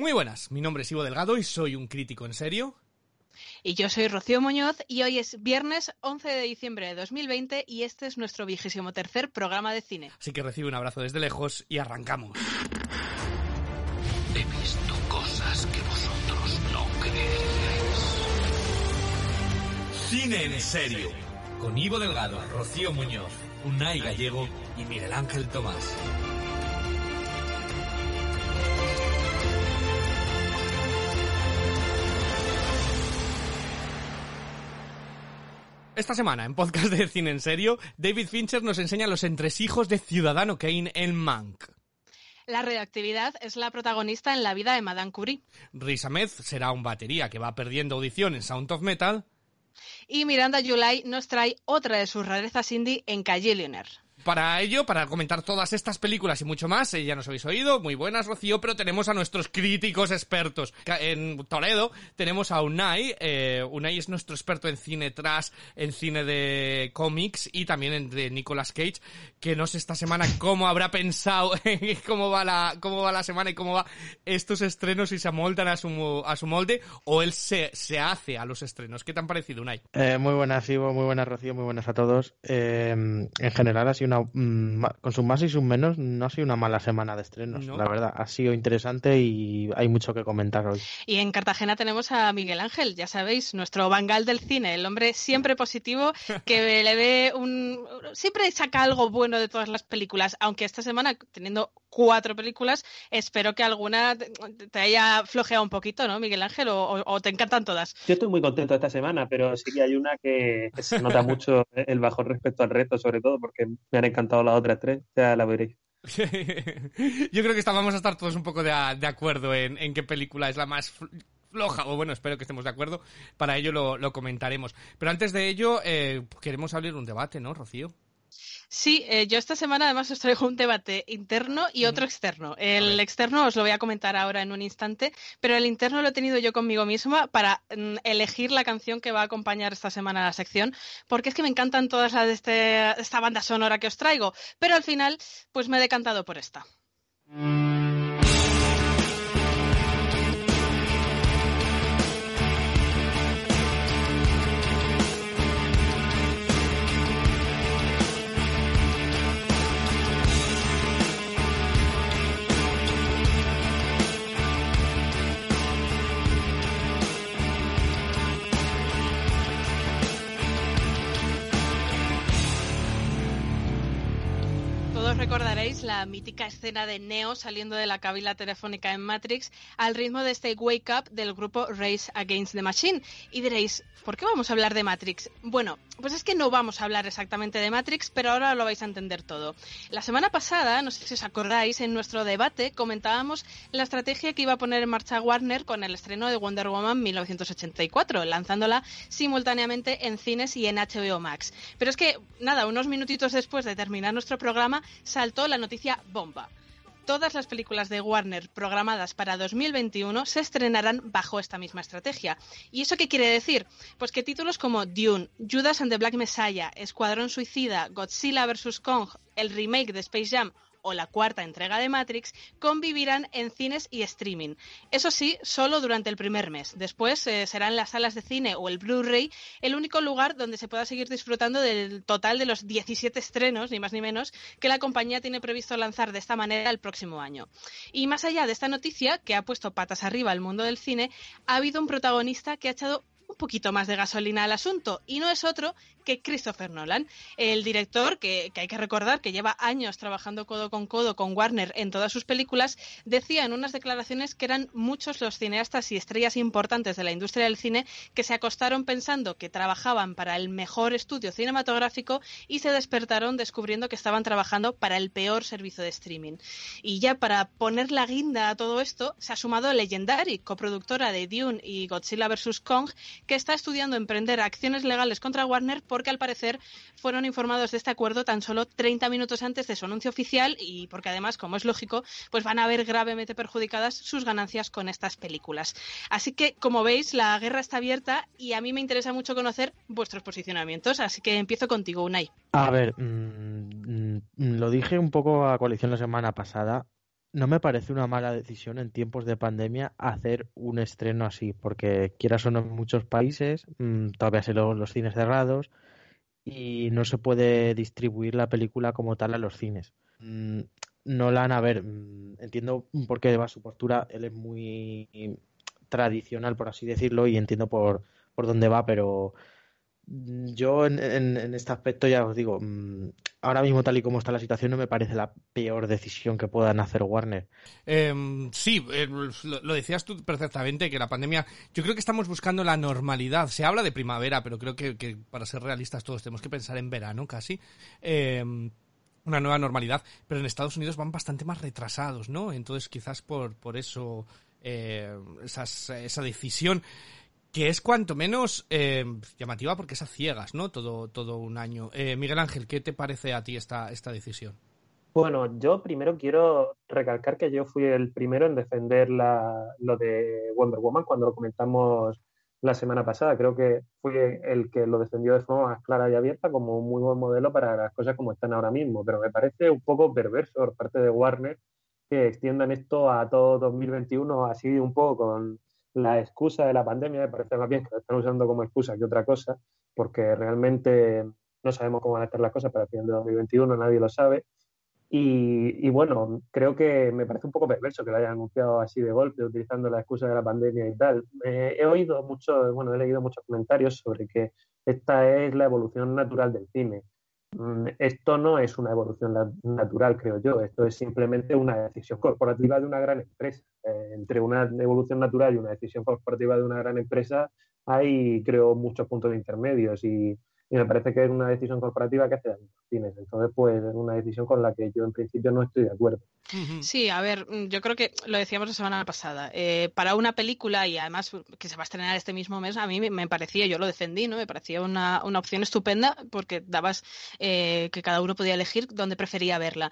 Muy buenas, mi nombre es Ivo Delgado y soy un crítico en serio. Y yo soy Rocío Muñoz y hoy es viernes 11 de diciembre de 2020 y este es nuestro vigésimo tercer programa de cine. Así que recibe un abrazo desde lejos y arrancamos. He visto cosas que vosotros no creeríais. Cine en serio. Con Ivo Delgado, Rocío Muñoz, Unai Gallego y Miguel Ángel Tomás. Esta semana, en podcast de Cine en Serio, David Fincher nos enseña los entresijos de Ciudadano Kane en Mank. La radioactividad es la protagonista en la vida de Madame Curie. Riz Ahmed será un batería que va perdiendo audición en Sound of Metal. Y Miranda July nos trae otra de sus rarezas indie en Callillionaire. Para ello, para comentar todas estas películas y mucho más, eh, ya nos habéis oído, muy buenas, Rocío, pero tenemos a nuestros críticos expertos. En Toledo tenemos a Unai, eh, Unai es nuestro experto en cine trash, en cine de cómics y también en de Nicolas Cage, que no sé esta semana cómo habrá pensado, cómo va la, cómo va la semana y cómo va estos estrenos y se amoldan a su, a su molde, o él se, se hace a los estrenos. ¿Qué te han parecido, Unai? Eh, muy buenas, Ivo, muy buenas, Rocío, muy buenas a todos. Eh, en general ha sido una, mm, ma- con sus más y sus menos, no ha sido una mala semana de estrenos, No. la verdad. Ha sido interesante y hay mucho que comentar hoy. Y en Cartagena tenemos a Miguel Ángel, ya sabéis, nuestro bangal del cine, el hombre siempre positivo que le ve un... siempre saca algo bueno de todas las películas, aunque esta semana, teniendo cuatro películas, espero que alguna te- haya flojeado un poquito, ¿no, Miguel Ángel? O, o- te encantan todas. Yo estoy muy contento esta semana, pero sí que hay una que, que se nota mucho el bajón respecto al resto, sobre todo porque me han encantado las otras tres, ya la veréis. Yo creo que está- vamos a estar todos un poco de, acuerdo en, en qué película es la más fl- floja, o bueno, espero que estemos de acuerdo. Para ello lo, lo comentaremos. Pero antes de ello, eh, queremos abrir un debate, ¿no, Rocío? Sí, eh, yo esta semana además os traigo un debate interno y otro externo. El externo os lo voy a comentar ahora en un instante, pero el interno lo he tenido yo conmigo misma para mm, elegir la canción que va a acompañar esta semana la sección, porque es que me encantan todas las de este- esta banda sonora que os traigo, pero al final pues me he decantado por esta. Todos recordaréis la mítica escena de Neo saliendo de la cabina telefónica en Matrix al ritmo de este Wake Up del grupo Race Against the Machine. Y diréis, ¿por qué vamos a hablar de Matrix? Bueno, pues es que no vamos a hablar exactamente de Matrix, pero ahora lo vais a entender todo. La semana pasada, no sé si os acordáis, en nuestro debate comentábamos la estrategia que iba a poner en marcha Warner con el estreno de Wonder Woman 1984, lanzándola simultáneamente en cines y en HBO Max. Pero es que, nada, unos minutitos después de terminar nuestro programa, saltó la noticia bomba. Todas las películas de Warner programadas para 2021 se estrenarán bajo esta misma estrategia. ¿Y eso qué quiere decir? Pues que títulos como Dune, Judas and the Black Messiah, Escuadrón Suicida, Godzilla vs. Kong, el remake de Space Jam o la cuarta entrega de Matrix convivirán en cines y streaming. Eso sí, solo durante el primer mes. Después eh, serán las salas de cine o el Blu-ray el único lugar donde se pueda seguir disfrutando del total de los 17 estrenos, ni más ni menos, que la compañía tiene previsto lanzar de esta manera el próximo año. Y más allá de esta noticia, que ha puesto patas arriba al mundo del cine, ha habido un protagonista que ha echado un poquito más de gasolina al asunto y no es otro que Christopher Nolan, el director que, hay que recordar que lleva años trabajando codo con codo con Warner en todas sus películas, decía en unas declaraciones que eran muchos los cineastas y estrellas importantes de la industria del cine que se acostaron pensando que trabajaban para el mejor estudio cinematográfico y se despertaron descubriendo que estaban trabajando para el peor servicio de streaming. Y ya para poner la guinda a todo esto, se ha sumado Legendary, coproductora de Dune y Godzilla vs. Kong, que está estudiando emprender acciones legales contra Warner porque al parecer fueron informados de este acuerdo tan solo 30 minutos antes de su anuncio oficial y porque además, como es lógico, pues van a ver gravemente perjudicadas sus ganancias con estas películas. Así que, como veis, la guerra está abierta y a mí me interesa mucho conocer vuestros posicionamientos, así que empiezo contigo, Unai. A ver, mm, mm, lo dije un poco a coalición la semana pasada no me parece una mala decisión en tiempos de pandemia hacer un estreno así, porque quieras o no en muchos países, mm, todavía se los, los cines cerrados y no se puede distribuir la película como tal a los cines. Mm, Nolan, a ver, mm, entiendo por qué va su postura, él es muy tradicional, por así decirlo, y entiendo por, por dónde va, pero yo en, en, este aspecto ya os digo, mm, ahora mismo tal y como está la situación no me parece la peor decisión que puedan hacer Warner. Em, sí, eh, lo, decías tú perfectamente, que la pandemia, yo creo que estamos buscando la normalidad. Se habla de primavera, pero creo que, para ser realistas todos tenemos que pensar en verano casi. Em, una nueva normalidad, pero en Estados Unidos van bastante más retrasados, ¿no? Entonces quizás por, por eso eh, esa decisión que es cuanto menos eh, llamativa porque es a ciegas, ¿no? Todo, todo un año. Eh, Miguel Ángel, ¿qué te parece a ti esta, esta decisión? Bueno, yo primero quiero recalcar que yo fui el primero en defender la, lo de Wonder Woman cuando lo comentamos la semana pasada. Creo que fui el que lo defendió de forma más clara y abierta como un muy buen modelo para las cosas como están ahora mismo. Pero me parece un poco perverso por parte de Warner que extiendan esto a todo 2021 así un poco con la excusa de la pandemia, me parece más bien que lo están usando como excusa que otra cosa, porque realmente no sabemos cómo van a estar las cosas para el final de 2021, nadie lo sabe. Y, bueno, creo que me parece un poco perverso que lo hayan anunciado así de golpe, utilizando la excusa de la pandemia y tal. he oído mucho, bueno, he leído muchos comentarios sobre que esta es la evolución natural del cine. Mm, esto no es una evolución natural, creo yo. Esto es simplemente una decisión corporativa de una gran empresa. Eh, entre una evolución natural y una decisión corporativa de una gran empresa hay, creo, muchos puntos de intermedios y, y me parece que es una decisión corporativa que hace cines. Entonces, pues es una decisión con la que yo en principio no estoy de acuerdo. Sí, a ver, mm, yo creo que lo decíamos la semana pasada. Eh, para una película y además que se va a estrenar este mismo mes, a mí me parecía, yo lo defendí, ¿no? Me parecía una, una opción estupenda porque dabas eh, que cada uno podía elegir dónde prefería verla.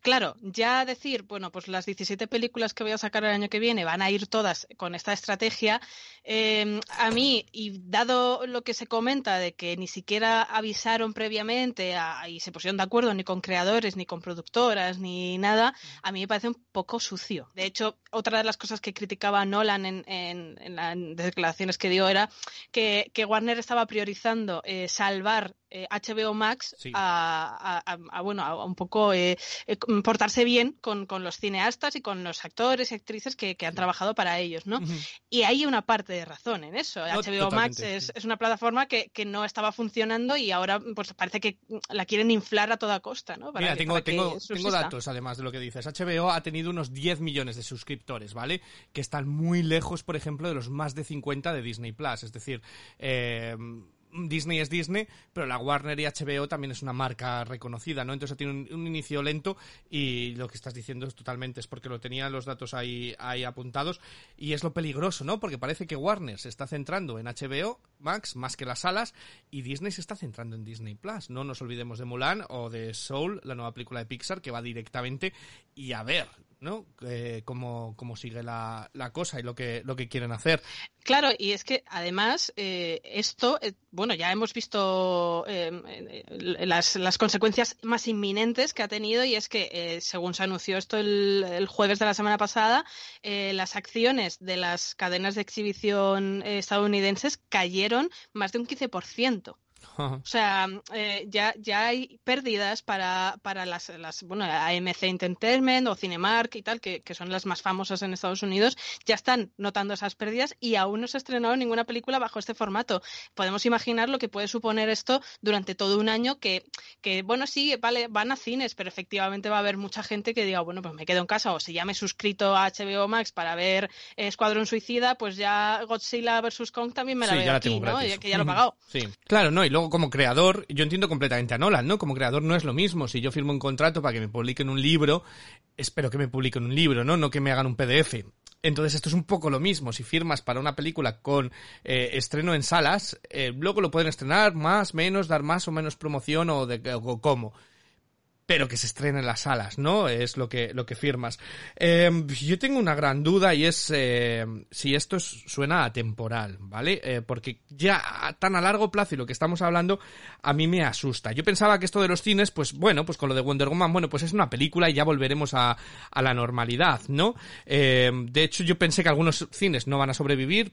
Claro, ya decir, bueno, pues las 17 películas que voy a sacar el año que viene van a ir todas con esta estrategia, eh, a mí, y dado lo que se comenta de que ni siquiera avisaron previamente y se pusieron de acuerdo ni con creadores, ni con productoras, ni nada, a mí me parece un poco sucio. De hecho, otra de las cosas que criticaba Nolan en, en, las declaraciones que dio era que, Warner estaba priorizando eh, salvar HBO Max a, bueno a, un poco eh, eh, portarse bien con, los cineastas y con los actores y actrices que, han trabajado para ellos, ¿no? Y hay una parte de razón en eso. HBO Max es, una plataforma que, no estaba funcionando y ahora pues parece que la quieren inflar a toda costa, ¿no? Mira, tengo, tengo, tengo datos además de lo que dices. HBO ha tenido unos 10 millones de suscriptores, ¿vale? Que están muy lejos, por ejemplo, de los más de 50 de Disney Plus. Es decir, eh, Disney es Disney, pero la Warner y HBO también es una marca reconocida, ¿no? Entonces tiene un, un, inicio lento y lo que estás diciendo es totalmente, es porque lo tenía los datos ahí, ahí apuntados y es lo peligroso, ¿no? Porque parece que Warner se está centrando en HBO Max más que las salas y Disney se está centrando en Disney Plus. No nos olvidemos de Mulan o de Soul, la nueva película de Pixar que va directamente y a ver, ¿no? Eh, cómo, cómo sigue la, la, cosa y lo que, lo que quieren hacer. Claro, y es que además eh, esto, eh, bueno, ya hemos visto eh, las, las, consecuencias más inminentes que ha tenido y es que, según se anunció esto el, el, jueves de la semana pasada, las acciones de las cadenas de exhibición estadounidenses cayeron más de un 15%. O sea, eh, ya, ya hay pérdidas para, para las, las, bueno, AMC Entertainment o Cinemark y tal, que, que, son las más famosas en Estados Unidos, ya están notando esas pérdidas y aún no se ha estrenado ninguna película bajo este formato. Podemos imaginar lo que puede suponer esto durante todo un año que, que bueno, sí, vale, van a cines, pero efectivamente va a haber mucha gente que diga, bueno, pues me quedo en casa o si ya me he suscrito a HBO Max para ver Escuadrón Suicida, pues ya Godzilla vs. Kong también me la sí, veo ya aquí, la ¿no? Ya que ya lo he pagado. Sí, claro, no, y luego como creador, yo entiendo completamente a Nolan, ¿no? Como creador no es lo mismo. Si yo firmo un contrato para que me publiquen un libro, espero que me publiquen un libro, ¿no? No que me hagan un PDF. Entonces esto es un poco lo mismo. Si firmas para una película con eh, estreno en salas, eh, luego lo pueden estrenar más, menos, dar más o menos promoción o de o cómo pero que se estrene en las salas, ¿no? Es lo que, lo que firmas. Eh, yo tengo una gran duda y es eh, si esto es, suena atemporal, ¿vale? Eh, porque ya tan a largo plazo y lo que estamos hablando a mí me asusta. Yo pensaba que esto de los cines, pues bueno, pues con lo de Wonder Woman, bueno, pues es una película y ya volveremos a, a la normalidad, ¿no? de hecho, yo pensé que algunos cines no van a sobrevivir,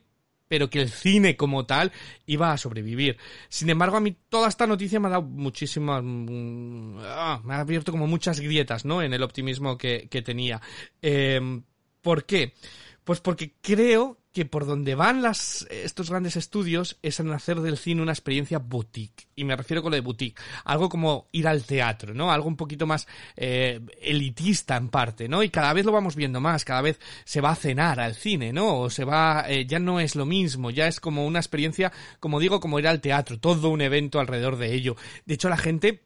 pero que el cine como tal iba a sobrevivir. Sin embargo, a mí toda esta noticia me ha dado muchísimas... Mm, ah, me ha abierto como muchas grietas, ¿no? En el optimismo que, que tenía. Eh, ¿Por qué? Pues porque creo que por donde van las, estos grandes estudios es en hacer del cine una experiencia boutique. Y me refiero con lo de boutique. Algo como ir al teatro, ¿no? Algo un poquito más eh, elitista en parte, ¿no? Y cada vez lo vamos viendo más, cada vez se va a cenar al cine, ¿no? O se va, eh, ya no es lo mismo, ya es como una experiencia, como digo, como ir al teatro, todo un evento alrededor de ello. De hecho, la gente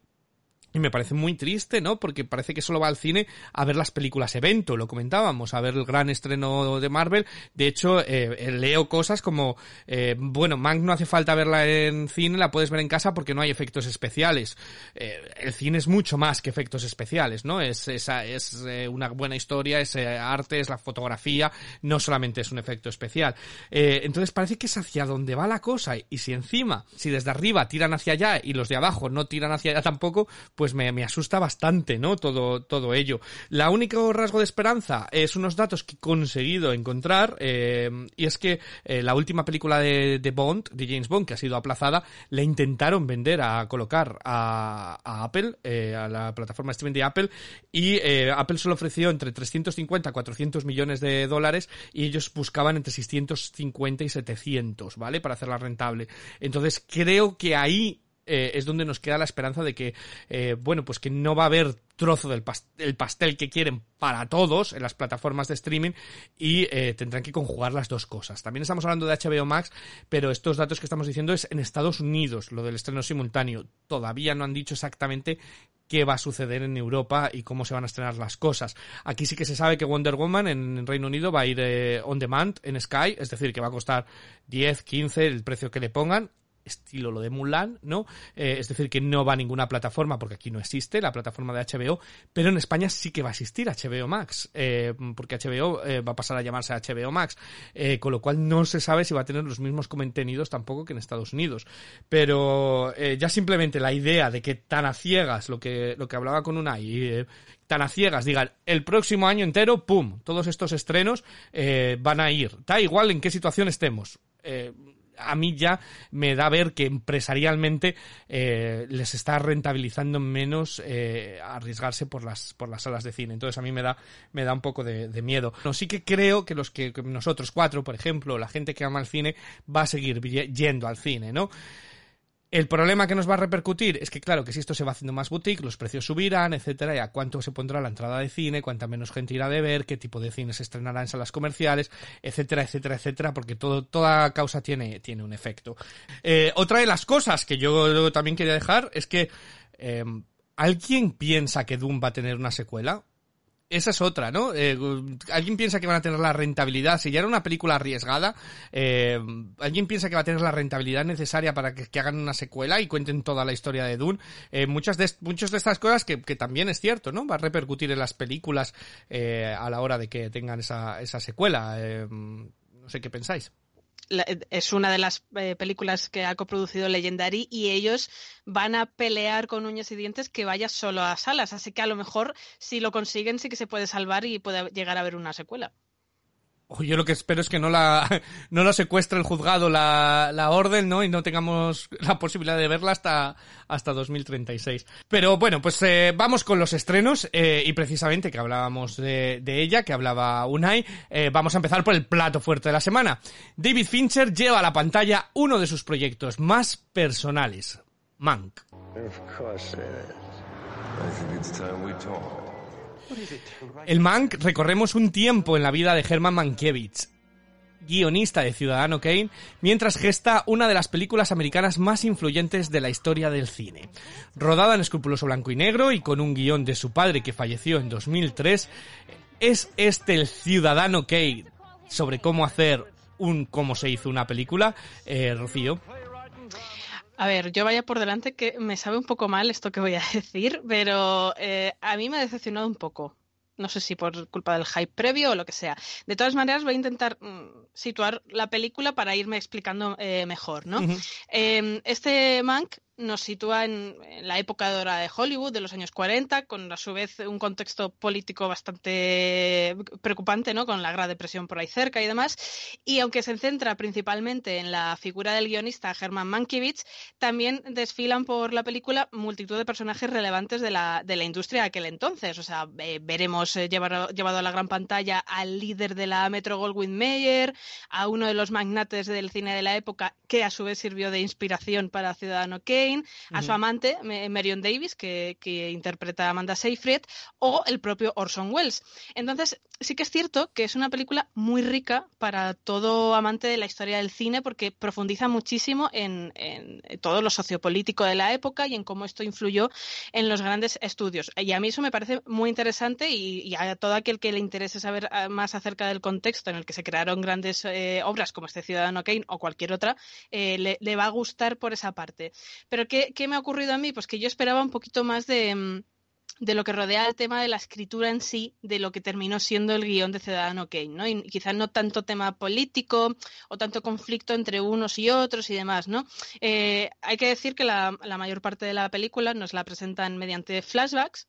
y me parece muy triste, ¿no? Porque parece que solo va al cine a ver las películas evento, lo comentábamos, a ver el gran estreno de Marvel. De hecho, eh, eh leo cosas como, eh, bueno, Mank no hace falta verla en cine, la puedes ver en casa porque no hay efectos especiales. Eh, el cine es mucho más que efectos especiales, ¿no? Es, esa, es una buena historia, es arte, es la fotografía, no solamente es un efecto especial. entonces parece que es hacia donde va la cosa y si encima, si desde arriba tiran hacia allá y los de abajo no tiran hacia allá tampoco, pues me, me, asusta bastante, ¿no? Todo, todo ello. La único rasgo de esperanza es unos datos que he conseguido encontrar, eh, y es que eh, la última película de, de, Bond, de James Bond, que ha sido aplazada, la intentaron vender a colocar a, a Apple, eh, a la plataforma streaming de Apple, y eh, Apple solo ofreció entre 350 a 400 millones de dólares, y ellos buscaban entre 650 y 700, ¿vale? Para hacerla rentable. Entonces creo que ahí eh, es donde nos queda la esperanza de que, eh, bueno, pues que no va a haber trozo del pastel, pastel que quieren para todos en las plataformas de streaming y eh, tendrán que conjugar las dos cosas. También estamos hablando de HBO Max, pero estos datos que estamos diciendo es en Estados Unidos, lo del estreno simultáneo. Todavía no han dicho exactamente qué va a suceder en Europa y cómo se van a estrenar las cosas. Aquí sí que se sabe que Wonder Woman en Reino Unido va a ir on demand en Sky, es decir, que va a costar 10, 15, el precio que le pongan estilo lo de Mulan, ¿no? Eh, es decir, que no va a ninguna plataforma, porque aquí no existe la plataforma de HBO, pero en España sí que va a existir HBO Max, eh, porque HBO eh, va a pasar a llamarse HBO Max, con lo cual no se sabe si va a tener los mismos contenidos tampoco que en Estados Unidos. Pero ya simplemente la idea de que tan a ciegas, lo que, lo que hablaba con Unai, eh, tan a ciegas digan el próximo año entero, ¡pum! Todos estos estrenos van a ir. Da igual en qué situación estemos. A mí ya me da ver que empresarialmente eh, les está rentabilizando menos eh, arriesgarse por las por las salas de cine. Entonces a mí me da me da un poco de, de miedo. No sí que creo que los que, que nosotros cuatro por ejemplo la gente que ama el cine va a seguir yendo al cine no el problema que nos va a repercutir es que, claro, que si esto se va haciendo más boutique, los precios subirán, etcétera, y a cuánto se pondrá la entrada de cine, cuánta menos gente irá de ver, qué tipo de cine se estrenará en salas comerciales, etcétera, etcétera, etcétera, porque todo, toda causa tiene, tiene un efecto. Eh, otra de las cosas que yo también quería dejar es que eh, ¿alguien piensa que Doom va a tener una secuela? Esa es otra, ¿no? Eh, alguien piensa que van a tener la rentabilidad, si ya era una película arriesgada, eh, alguien piensa que va a tener la rentabilidad necesaria para que, hagan una secuela y cuenten toda la historia de Dune. Eh, muchas de, muchas de estas cosas que, que, también es cierto, ¿no? Va a repercutir en las películas eh, a la hora de que tengan esa, esa secuela. No sé qué pensáis es una de las eh, películas que ha coproducido Legendary y ellos van a pelear con uñas y dientes que vaya solo a salas. Así que a lo mejor si lo consiguen sí que se puede salvar y puede llegar a haber una secuela yo lo que espero es que no la, no la secuestre el juzgado la, la orden, ¿no? Y no tengamos la posibilidad de verla hasta, hasta 2036. Pero bueno, pues eh, vamos con los estrenos, eh, y precisamente que hablábamos de, de ella, que hablaba Unai, eh, vamos a empezar por el plato fuerte de la semana. David Fincher lleva a la pantalla uno de sus proyectos más personales, Mank. El Mank recorremos un tiempo en la vida de Herman Mankiewicz, guionista de Ciudadano Kane, mientras gesta una de las películas americanas más influyentes de la historia del cine. Rodada en escrupuloso blanco y negro y con un guion de su padre que falleció en 2003, ¿es este el Ciudadano Kane sobre cómo hacer un cómo se hizo una película? Eh, Rocío. A ver, yo vaya por delante que me sabe un poco mal esto que voy a decir, pero eh, a mí me ha decepcionado un poco. No sé si por culpa del hype previo o lo que sea. De todas maneras, voy a intentar mm, situar la película para irme explicando eh, mejor, ¿no? Em, este Mank nos sitúa en, la época dorada de Hollywood de los años 40, con a su vez un contexto político bastante preocupante, ¿no? Con la Gran Depresión por ahí cerca y demás. Y aunque se centra principalmente en la figura del guionista Herman Mankiewicz, también desfilan por la película multitud de personajes relevantes de la, de la industria de aquel entonces. O sea, veremos eh, llevado a la gran pantalla al líder de la Metro Goldwyn Mayer, a uno de los magnates del cine de la época, que a su vez sirvió de inspiración para Ciudadano Kane a su amante, Marion Davis, que, interpreta a Amanda Seyfried, o el propio Orson Welles. Entonces, sí que es cierto que es una película muy rica para todo amante de la historia del cine, porque profundiza muchísimo en, todo lo sociopolítico de la época y en cómo esto influyó en los grandes estudios. Y a mí eso me parece muy interesante y, a todo aquel que le interese saber ah, más acerca del contexto en el que se crearon grandes eh, obras como este Ciudadano Kane o cualquier otra, eh, le, le, va a gustar por esa parte. Pero ¿qué, ¿qué, me ha ocurrido a mí? Pues que yo esperaba un poquito más de, mm, de lo que rodea el tema de la escritura en sí, de lo que terminó siendo el guion de Ciudadano Kane, ¿no? Y quizás no tanto tema político o tanto conflicto entre unos y otros y demás, ¿no? Eh, hay que decir que la, la, mayor parte de la película nos la presentan mediante flashbacks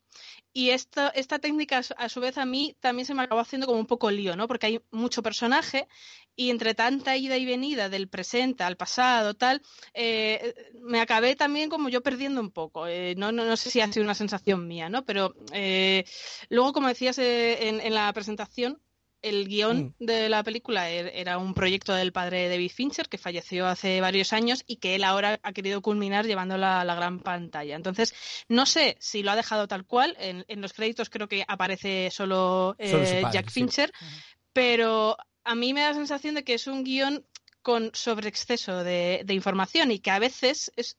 y esta, esta técnica, a su vez, a mí también se me acabó haciendo como un poco lío, ¿no? Porque hay mucho personaje y entre tanta ida y venida del presente al pasado, tal, eh, me acabé también como yo perdiendo un poco. Eh, no, no, no, sé si ha sido una sensación mía, ¿no? Pero eh, luego, como decías en, en la presentación, el guion mm. de la película er, era un proyecto del padre de David Fincher que falleció hace varios años y que él ahora ha querido culminar llevándola a la gran pantalla. Entonces, no sé si lo ha dejado tal cual. En, los créditos creo que aparece solo, eh, Jack Fincher, pero a mí me da la sensación de que es un guion con sobreexceso de, de información y que a veces es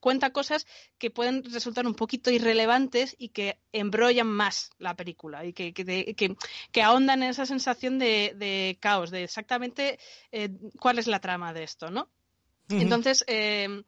cuenta cosas que pueden resultar un poquito irrelevantes y que embrollan más la película y que, que, ahondan en esa sensación de, caos, de exactamente eh, cuál es la trama de esto, ¿no? Entonces, eh,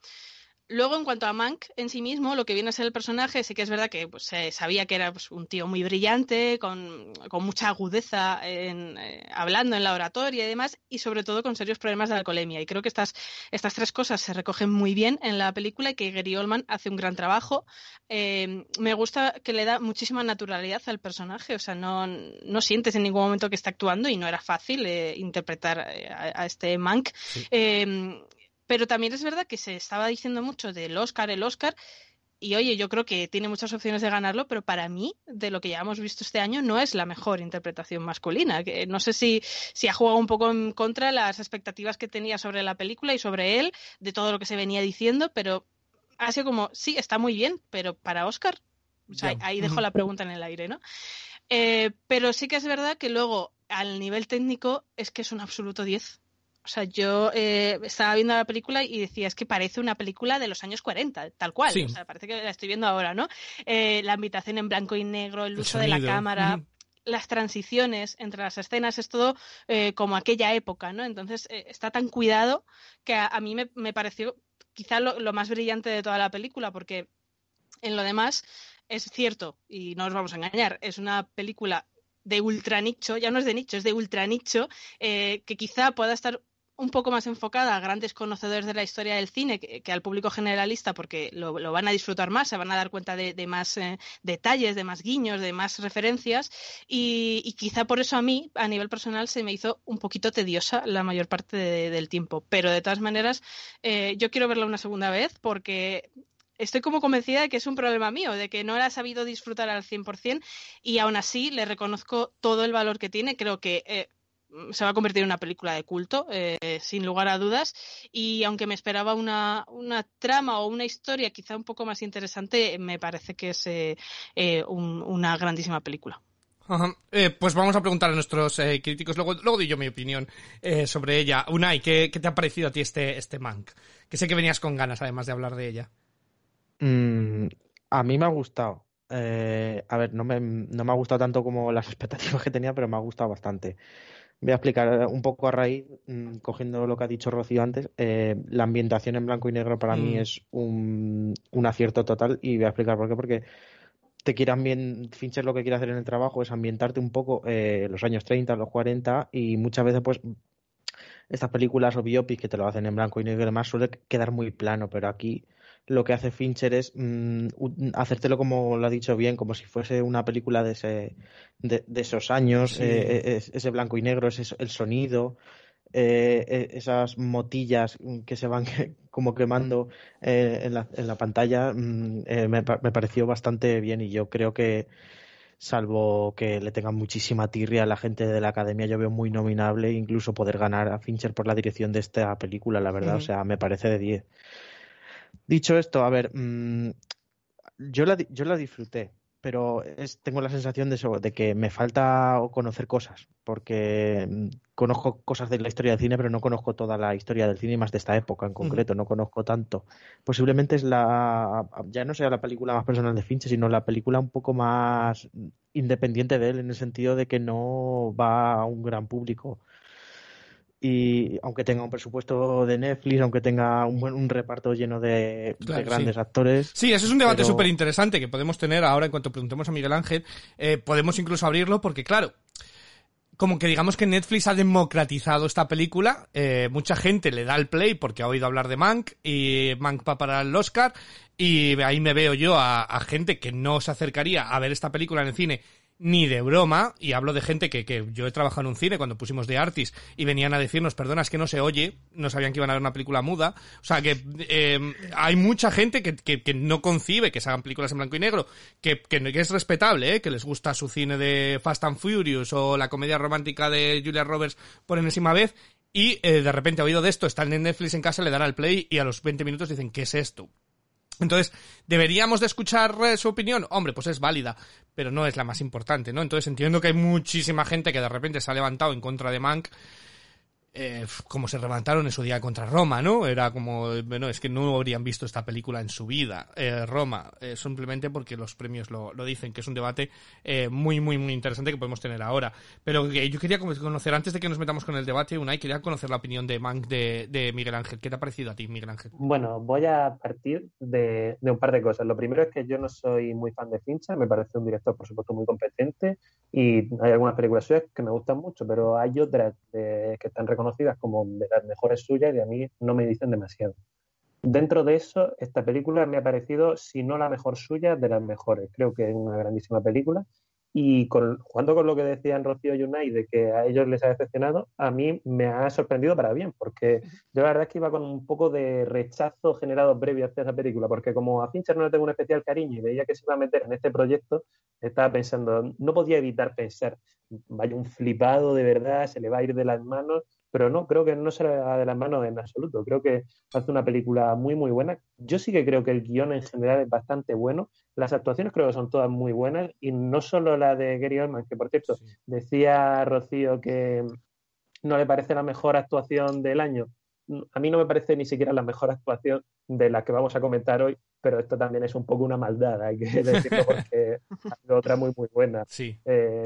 Luego, en cuanto a Mank en sí mismo, lo que viene a ser el personaje, sí que es verdad que pues, se sabía que era pues, un tío muy brillante, con, mucha agudeza en, eh, hablando en la oratoria y demás, y sobre todo con serios problemas de alcoholemia. Y creo que estas, estas tres cosas se recogen muy bien en la película y que Gary Oldman hace un gran trabajo. Eh, me gusta que le da muchísima naturalidad al personaje, o sea, no, no sientes en ningún momento que está actuando y no era fácil eh, interpretar a, este Mank pero también es verdad que se estaba diciendo mucho del Oscar, el Oscar, y oye, yo creo que tiene muchas opciones de ganarlo, pero para mí, de lo que ya hemos visto este año, no es la mejor interpretación masculina. Que no sé si, si ha jugado un poco en contra las expectativas que tenía sobre la película y sobre él, de todo lo que se venía diciendo, pero ha sido como, sí, está muy bien, pero para Oscar, ahí dejo la pregunta en el aire, ¿no? Eh, pero sí que es verdad que luego, al nivel técnico, es que es un absoluto 10. O sea, yo eh, estaba viendo la película y decía, es que parece una película de los años 40, tal cual. O sea, parece que la estoy viendo ahora, ¿no? Eh, la invitación en blanco y negro, el, uso de la cámara. las transiciones entre las escenas es todo eh, como aquella época, ¿no? Entonces está tan cuidado que a, mí me, pareció quizá lo, más brillante de toda la película, porque en lo demás es cierto, y no os vamos a engañar, es una película de ultra nicho, ya no es de nicho, es de ultra nicho, eh, que quizá pueda estar un poco más enfocada a grandes conocedores de la historia del cine que, al público generalista, porque lo, van a disfrutar más, se van a dar cuenta de, más eh, detalles, de más guiños, de más referencias, y, quizá por eso a mí, a nivel personal, se me hizo un poquito tediosa la mayor parte del tiempo. Pero de todas maneras, eh, yo quiero verla una segunda vez porque estoy como convencida de que es un problema mío, de que no la he sabido disfrutar al 100% y aún así le reconozco todo el valor que tiene. Creo que eh, se va a convertir en una película de culto, eh, sin lugar a dudas. Y aunque me esperaba una, trama o una historia quizá un poco más interesante, me parece que es eh, eh, una grandísima película. pues vamos a preguntar a nuestros críticos, luego, luego doy yo mi opinión sobre ella. Unai, ¿qué, ¿qué, te ha parecido a ti este, este Mank? Que sé que venías con ganas además de hablar de ella. Mm, a mí me ha gustado. a ver, no me, no me ha gustado tanto como las expectativas que tenía, pero me ha gustado bastante. Voy a explicar un poco a raíz, mm, cogiendo lo que ha dicho Rocío antes. Eh, la ambientación en blanco y negro para mí mm. es un, acierto total y voy a explicar por qué. Porque te quiere bien Fincher lo que quiere hacer en el trabajo es ambientarte un poco eh, los años 30, los 40 y muchas veces pues estas películas o biopics que te lo hacen en blanco y negro y demás suele quedar muy plano, pero aquí lo que hace Fincher es mm, hacértelo como lo ha dicho bien, como si fuese una película de, ese, de, esos años, eh, eh, ese blanco y negro, ese, el sonido, eh, e, esas motillas que se van como quemando en la, en, la, pantalla, mm, me, me, pareció bastante bien y yo creo que salvo que le tengan muchísima tirria a la gente de la academia, yo veo muy nominable incluso poder ganar a Fincher por la dirección de esta película, la verdad, o sea, me parece de 10. Dicho esto, a ver, mm, yo, la, yo la disfruté, pero es, tengo la sensación de, eso, de que me falta conocer cosas, porque mm, conozco cosas de la historia del cine, pero no conozco toda la historia del cine más de esta época en concreto, no conozco tanto. Posiblemente es la, ya no sea la película más personal de Fincher, sino la película un poco más independiente de él, en el sentido de que no va a un gran público y aunque tenga un presupuesto de Netflix, aunque tenga un, buen, un reparto lleno de, grandes actores. Sí, ese es un debate súper interesante que podemos tener ahora en cuanto preguntemos a Miguel Ángel. Eh, podemos incluso abrirlo porque, claro, como que digamos que Netflix ha democratizado esta película. Eh, mucha gente le da el play porque ha oído hablar de Mank y Mank va para el Oscar. Y ahí me veo yo a, a gente que no se acercaría a ver esta película en el cine ni de broma, y hablo de gente que, que yo he trabajado en un cine cuando pusimos de Artis y venían a decirnos, perdona, es que no se oye, no sabían que iban a ver una película muda. O sea que eh, hay mucha gente que, que, no concibe que se hagan películas en blanco y negro, que, que, es respetable, ¿eh? que les gusta su cine de Fast and Furious o la comedia romántica de Julia Roberts por enésima vez, y eh, de repente ha oído de esto, están en Netflix en casa, le dan al play y a los 20 minutos dicen, ¿qué es esto? Entonces, ¿deberíamos de escuchar eh, su opinión? Hombre, pues es válida, pero no es la más importante, ¿no? Entonces entiendo que hay muchísima gente que de repente se ha levantado en contra de Mank eh, como se levantaron en su día contra Roma, ¿no? Era como, bueno, es que no habrían visto esta película en su vida, eh, Roma, eh, simplemente porque los premios lo, dicen, que es un debate eh, muy, muy, muy interesante que podemos tener ahora. Pero yo quería conocer, antes de que nos metamos con el debate, Unai, quería conocer la opinión de Mank de, de Miguel Ángel. ¿Qué te ha parecido a ti, Miguel Ángel? Bueno, voy a partir de, de un par de cosas. Lo primero es que yo no soy muy fan de Fincher, me parece un director, por supuesto, muy competente y hay algunas películas suyas que me gustan mucho, pero hay otras que están reconocidas conocidas como de las mejores suyas y a mí no me dicen demasiado. Dentro de eso, esta película me ha parecido, si no la mejor suya, de las mejores. Creo que es una grandísima película y con, jugando con lo que decían Rocío y Unai de que a ellos les ha decepcionado, a mí me ha sorprendido para bien, porque yo la verdad es que iba con un poco de rechazo generado previo hacia esa película, porque como a Fincher no le tengo un especial cariño y veía que se iba a meter en este proyecto, estaba pensando, no podía evitar pensar, vaya un flipado de verdad, se le va a ir de las manos, pero no, creo que no se le va de las manos en absoluto. Creo que hace una película muy, muy buena. Yo sí que creo que el guion en general es bastante bueno. Las actuaciones creo que son todas muy buenas y no solo la de Gary Oldman, que por cierto, decía Rocío que no le parece la mejor actuación del año. a mí no me parece ni siquiera la mejor actuación de la que vamos a comentar hoy, pero esto también es un poco una maldad, hay que decirlo porque ha otra muy, muy buena. Sí. Eh,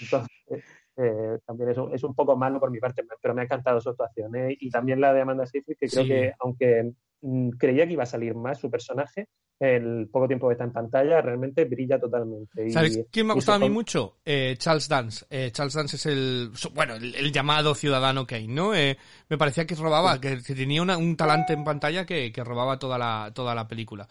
entonces, eh, también es un, es un, poco malo por mi parte, pero me ha encantado su actuación. ¿eh? Y también la de Amanda Seyfried, que creo que, aunque mm, creía que iba a salir más su personaje, el poco tiempo que está en pantalla realmente brilla totalmente. ¿Sabes quién me ha gustado a mí mucho? Eh, Charles Dance. Eh, Charles Dance es el, bueno, el, llamado ciudadano Kane, ¿no? Eh, me parecía que robaba, que, tenía un talante en pantalla que, que robaba toda la, toda la película.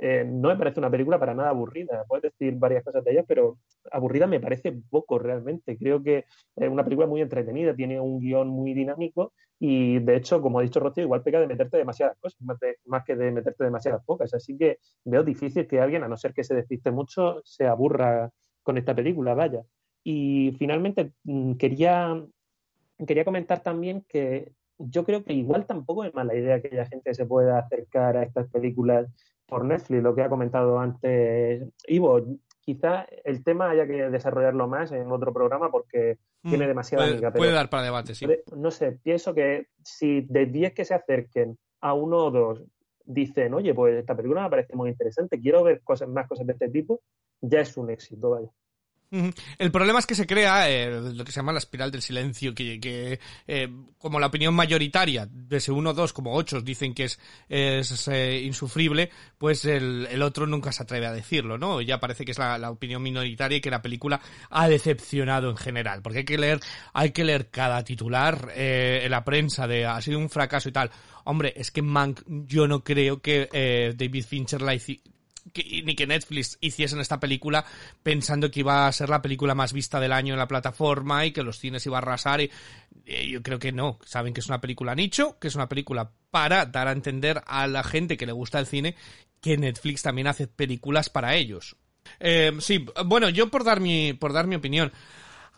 Eh, no me parece una película para nada aburrida. Puedes decir varias cosas de ella, pero aburrida me parece poco realmente. Creo que es una película muy entretenida, tiene un guion muy dinámico y de hecho, como ha dicho Rocío, igual pega de meterte demasiadas cosas, más, que de meterte demasiadas pocas. Así que veo difícil que alguien, a no ser que se despiste mucho, se aburra con esta película, vaya. Y finalmente mm, quería, quería comentar también que yo creo que igual tampoco es mala idea que la gente se pueda acercar a estas películas por Netflix, lo que ha comentado antes Ivo. Quizá el tema haya que desarrollarlo más en otro programa porque mm, tiene demasiada puede, puede dar para debate, sí. No sé, pienso que si de 10 que se acerquen a uno o dos dicen, oye, pues esta película me parece muy interesante, quiero ver cosas más cosas de este tipo, ya es un éxito, vaya. El problema es que se crea eh, lo que se llama la espiral del silencio, que, eh, como la opinión mayoritaria de ese uno, dos, como ocho dicen que es, eh, insufrible, pues el, el, otro nunca se atreve a decirlo, ¿no? Ya parece que es la, la, opinión minoritaria y que la película ha decepcionado en general, porque hay que leer, hay que leer cada titular en la prensa de ha sido un fracaso y tal. Hombre, es que Mank, yo no creo que David Fincher la, ni que Netflix hiciesen esta película pensando que iba a ser la película más vista del año en la plataforma y que los cines iba a arrasar y, yo creo que no, saben que es una película nicho, que es una película para dar a entender a la gente que le gusta el cine que Netflix también hace películas para ellos. Eh, sí, bueno, yo por dar mi, por dar mi opinión.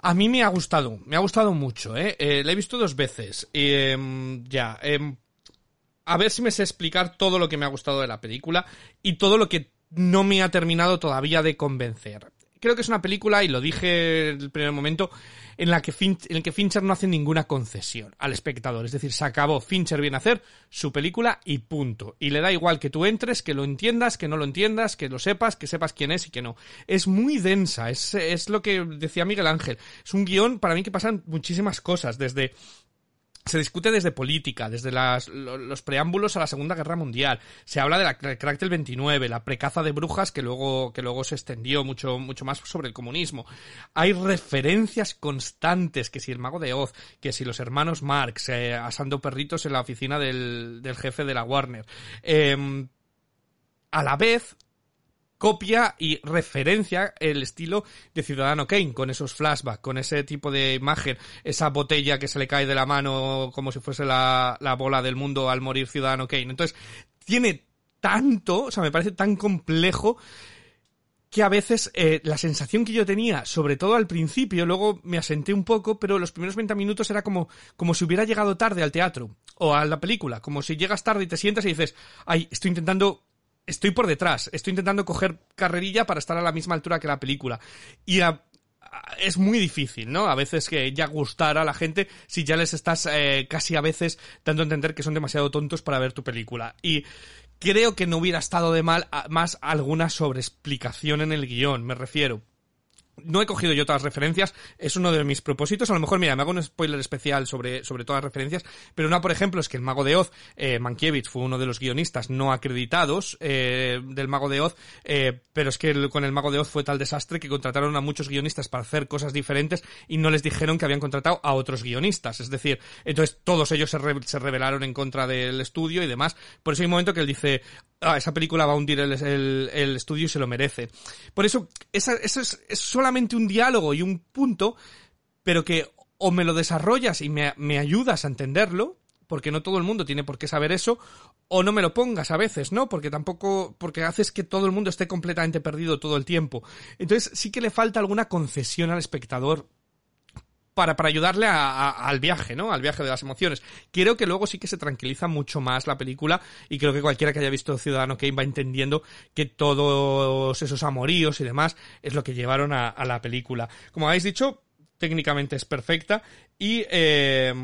A mí me ha gustado, me ha gustado mucho, ¿eh? eh la he visto dos veces. Eh, ya, eh, a ver si me sé explicar todo lo que me ha gustado de la película y todo lo que no me ha terminado todavía de convencer. Creo que es una película, y lo dije en el primer momento, en la que, en que Fincher no hace ninguna concesión al espectador. Es decir, se acabó. Fincher viene a hacer su película y punto. Y le da igual que tú entres, que lo entiendas, que no lo entiendas, que lo sepas, que sepas quién es y que no. Es muy densa, es, es lo que decía Miguel Ángel. Es un guion para mí que pasan muchísimas cosas, desde se discute desde política, desde los preámbulos a la Segunda Guerra Mundial. Se habla de la crack del 29, la precaza de brujas que luego, que luego se extendió mucho, mucho más sobre el comunismo. Hay referencias constantes, que si el mago de Oz, que si los hermanos Marx, eh, asando perritos en la oficina del, del jefe de la Warner. Eh, a la vez, copia y referencia el estilo de Ciudadano Kane, con esos flashbacks, con ese tipo de imagen, esa botella que se le cae de la mano como si fuese la, la bola del mundo al morir Ciudadano Kane. Entonces, tiene tanto, o sea, me parece tan complejo que a veces eh, la sensación que yo tenía, sobre todo al principio, luego me asenté un poco, pero los primeros 20 minutos era como, como si hubiera llegado tarde al teatro o a la película, como si llegas tarde y te sientas y dices, ay, estoy intentando estoy por detrás, estoy intentando coger carrerilla para estar a la misma altura que la película. Y es muy difícil, ¿no? A veces que ya gustar a la gente si ya les estás eh, casi a veces dando a entender que son demasiado tontos para ver tu película. Y creo que no hubiera estado de mal más alguna sobreexplicación en el guion, me refiero no he cogido yo todas las referencias, es uno de mis propósitos. A lo mejor, mira, me hago un spoiler especial sobre, sobre todas las referencias, pero una, por ejemplo, es que el Mago de Oz, eh, Mankiewicz fue uno de los guionistas no acreditados eh, del Mago de Oz, eh, pero es que con el Mago de Oz fue tal desastre que contrataron a muchos guionistas para hacer cosas diferentes y no les dijeron que habían contratado a otros guionistas. Es decir, entonces todos ellos se, se rebelaron en contra del estudio y demás. Por eso hay un momento que él dice, ah, esa película va a hundir el, el, estudio y se lo merece. Por eso, esa, eso es, es solamente un diálogo y un punto, pero que o me lo desarrollas y me, me ayudas a entenderlo, porque no todo el mundo tiene por qué saber eso, o no me lo pongas a veces, ¿no? Porque tampoco, porque haces que todo el mundo esté completamente perdido todo el tiempo. Entonces sí que le falta alguna concesión al espectador para, para ayudarle al viaje, ¿no? Al viaje de las emociones. Creo que luego sí que se tranquiliza mucho más la película y creo que cualquiera que haya visto Ciudadano Kane va entendiendo que todos esos amoríos y demás es lo que llevaron a, la película. Como habéis dicho, técnicamente es perfecta y eh,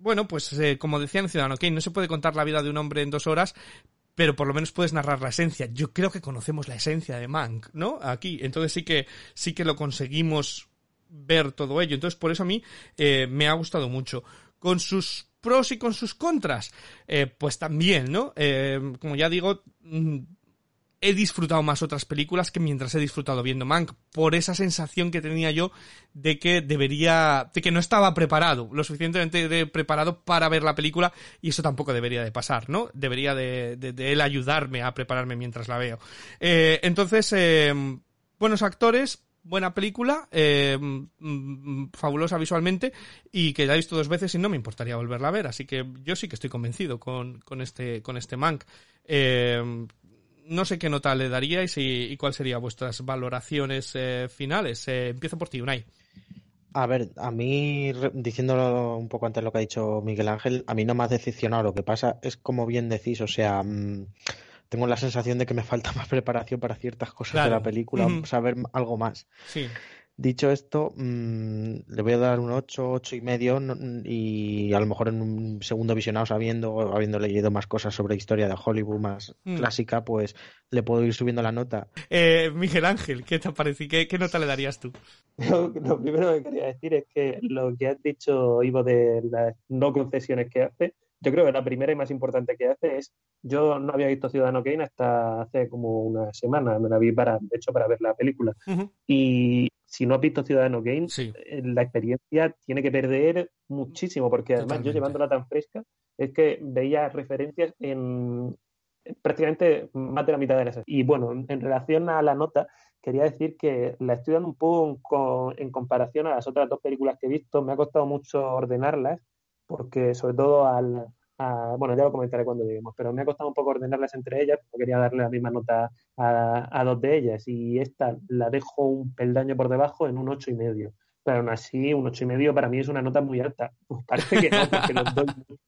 bueno, pues eh, como decía en Ciudadano Kane, no se puede contar la vida de un hombre en dos horas, pero por lo menos puedes narrar la esencia. Yo creo que conocemos la esencia de Mank, ¿no? Aquí. Entonces sí que, sí que lo conseguimos ver todo ello. Entonces por eso a mí eh, me ha gustado mucho. Con sus pros y con sus contras, eh, pues también, ¿no? Eh, como ya digo, mm, he disfrutado más otras películas que mientras he disfrutado viendo Mank, por esa sensación que tenía yo de que debería, de que no estaba preparado, lo suficientemente preparado para ver la película, y eso tampoco debería de pasar, ¿no? Debería de, de- de él ayudarme a prepararme mientras la veo. Eh, entonces, eh, buenos actores, buena película, eh, mm, fabulosa visualmente, y que la he visto dos veces y no me importaría volverla a ver, así que yo sí que estoy convencido con, con este, con este Mank. Eh, no sé qué nota le daríais y, y cuáles serían vuestras valoraciones eh, finales. Eh, empiezo por ti, Unai. A ver, a mí, diciéndolo un poco antes lo que ha dicho Miguel Ángel, a mí no me ha decepcionado. Lo que pasa es, como bien decís, o sea, mm, tengo la sensación de que me falta más preparación para ciertas cosas de la película, Ujú. saber algo más. Sí. Dicho esto, mm, le voy a dar un 8, 8 y medio no- y a lo mejor en un segundo visionado sabiendo, habiendo leído más cosas sobre historia de Hollywood más Mm. clásica, pues le puedo ir subiendo la nota. Eh, Miguel Ángel, ¿qué te parece? ¿Qué, qué nota le darías tú? Lo, lo primero que quería decir es que lo que has dicho, Ivo, de las no concesiones que hace, yo creo que la primera y más importante que hace es, yo no había visto Ciudadano Kane hasta hace como una semana, me la vi para, de hecho, para ver la película. Y si no has visto Ciudadano Kane, Sí. eh, la experiencia tiene que perder muchísimo, porque además Totalmente. yo llevándola tan fresca, es que veía referencias en prácticamente más de la mitad de las. Y bueno, en relación a la nota, quería decir que la estoy dando un poco en, co- en comparación a las otras dos películas que he visto. Me ha costado mucho ordenarlas, porque sobre todo al. a- bueno, ya lo comentaré cuando lleguemos, pero me ha costado un poco ordenarlas entre ellas, porque quería darle la misma nota a, a dos de ellas. Y esta la dejo un peldaño por debajo en un ocho y medio. Pero aún así, un ocho y medio para mí es una nota muy alta. Pues parece que no, porque los doy mucho.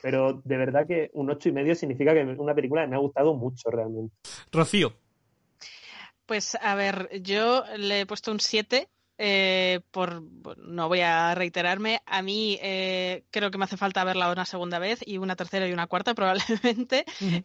Pero de verdad que un ocho y medio significa que es una película que me ha gustado mucho realmente. Rocío. Pues a ver, yo le he puesto un 7. Eh, por no voy a reiterarme. A mí eh, creo que me hace falta verla una segunda vez y una tercera y una cuarta probablemente,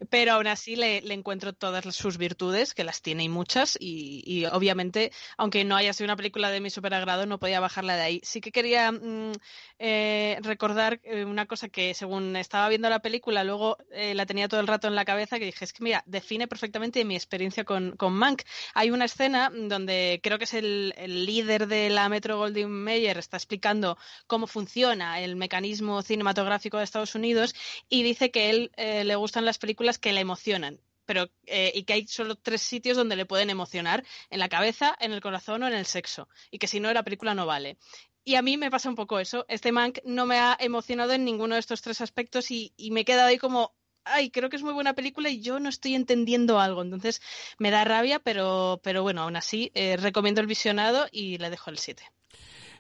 pero aún así le, le encuentro todas sus virtudes, que las tiene y muchas, y, y obviamente, aunque no haya sido una película de mi superagrado, no podía bajarla de ahí. Sí que quería mm, eh, recordar eh, una cosa que según estaba viendo la película, luego eh, la tenía todo el rato en la cabeza, que dije, es que mira, define perfectamente mi experiencia con, con Mank. Hay una escena donde creo que es el, el líder de la Metro Goldwyn Mayer, está explicando cómo funciona el mecanismo cinematográfico de Estados Unidos y dice que él eh, le gustan las películas que le emocionan. Pero, eh, y que hay solo tres sitios donde le pueden emocionar, en la cabeza, en el corazón o en el sexo. Y que si no, la película no vale. Y a mí me pasa un poco eso. Este Mank no me ha emocionado en ninguno de estos tres aspectos y, y me he quedado ahí como, ay, creo que es muy buena película y yo no estoy entendiendo algo. Entonces me da rabia, pero, pero bueno, aún así eh, recomiendo el visionado y le dejo el 7.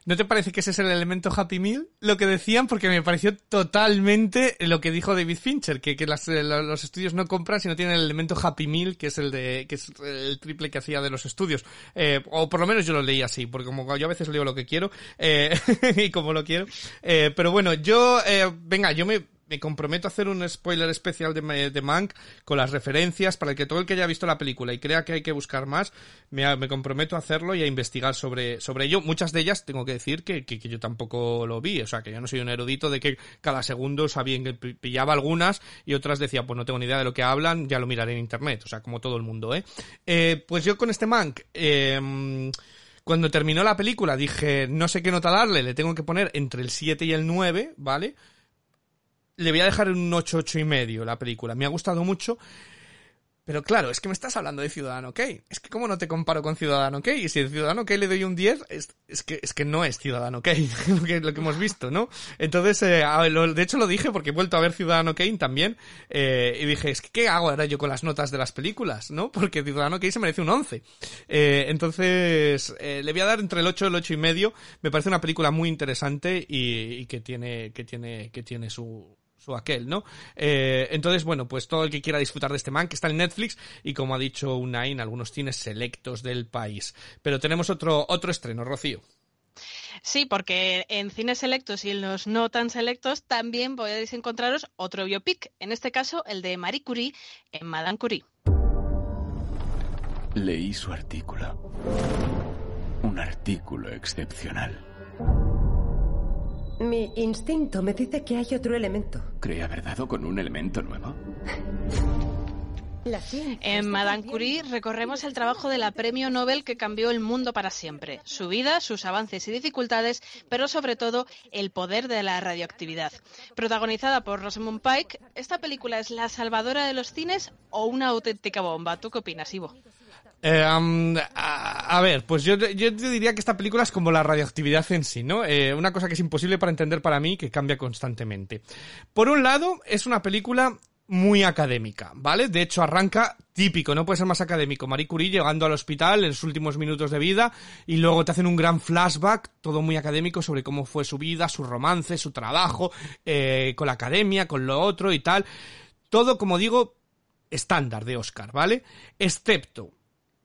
¿No te parece que ese es el elemento Happy Meal? Lo que decían, porque me pareció totalmente lo que dijo David Fincher, que, que eh, lo- los estudios no compran si no tienen el elemento Happy Meal, que es el de, que es el triple que hacía de los estudios. Eh, o por lo menos yo lo leí así, porque como yo a veces leo lo que quiero, y como lo quiero. Pero bueno, yo, venga, yo me, me comprometo a hacer un spoiler especial de, de Mank con las referencias para que todo el que haya visto la película y crea que hay que buscar más, me, me comprometo a hacerlo y a investigar sobre, sobre ello. Muchas de ellas tengo que decir que, que, que yo tampoco lo vi, o sea, que yo no soy un erudito de que cada segundo sabía que pi- pillaba algunas y otras decía, pues no tengo ni idea de lo que hablan, ya lo miraré en internet, o sea, como todo el mundo, ¿eh? eh pues yo con este Mank, eh, cuando terminó la película dije, no sé qué nota darle, le tengo que poner entre el 7 y el 9, ¿vale? Le voy a dejar un 8, 8 y medio la película. Me ha gustado mucho. Pero claro, es que me estás hablando de Ciudadano Kane. Es que cómo no te comparo con Ciudadano Kane. Y si el Ciudadano Kane le doy un 10, es, es que, es que no es Ciudadano Kane, lo que, lo que hemos visto, ¿no? Entonces, eh, de hecho lo dije porque he vuelto a ver Ciudadano Kane también. eh, y dije, es que ¿qué hago ahora yo con las notas de las películas, no? Porque Ciudadano Kane se merece un 11. Eh, entonces, eh, le voy a dar entre el 8 y el 8 y medio. Me parece una película muy interesante y, y que tiene, que tiene, que tiene su, su aquel, ¿no? Eh, entonces, bueno, pues todo el que quiera disfrutar de este man, que está en Netflix y como ha dicho Unai, en algunos cines selectos del país. Pero tenemos otro, otro estreno, Rocío. Sí, porque en cines selectos y en los no tan selectos también podéis encontraros otro biopic, en este caso el de Marie Curie en Madame Curie. Leí su artículo. Un artículo excepcional. Mi instinto me dice que hay otro elemento. ¿Cree haber dado con un elemento nuevo? En Madame Curie recorremos el trabajo de la premio Nobel que cambió el mundo para siempre, su vida, sus avances y dificultades, pero sobre todo el poder de la radioactividad. Protagonizada por Rosamund Pike, ¿esta película es la salvadora de los cines o una auténtica bomba? ¿Tú qué opinas, Ivo? Eh, a, ver, pues yo, yo diría que esta película es como la radioactividad en sí, ¿no? Eh, una cosa que es imposible para entender para mí, que cambia constantemente. Por un lado, es una película muy académica, ¿vale? De hecho, arranca típico, no puede ser más académico. Marie Curie llegando al hospital en sus últimos minutos de vida y luego te hacen un gran flashback, todo muy académico sobre cómo fue su vida, su romance, su trabajo, eh, con la academia, con lo otro y tal. Todo, como digo, estándar de Oscar, ¿vale? Excepto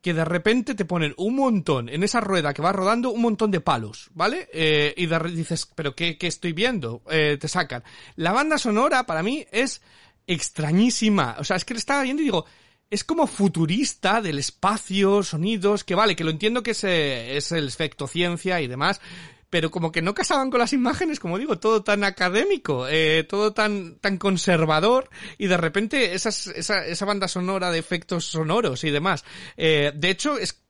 que de repente te ponen un montón, en esa rueda que va rodando, un montón de palos, ¿vale? Eh, y de, dices, ¿pero qué, qué estoy viendo? Eh, te sacan. La banda sonora, para mí, es extrañísima. O sea, es que le estaba viendo y digo, es como futurista del espacio, sonidos, que vale, que lo entiendo que es, eh, es el efecto ciencia y demás, pero como que no casaban con las imágenes, como digo, todo tan académico, eh, todo tan, tan conservador, y de repente esas, esa, esa banda sonora de efectos sonoros y demás. Eh, de hecho, es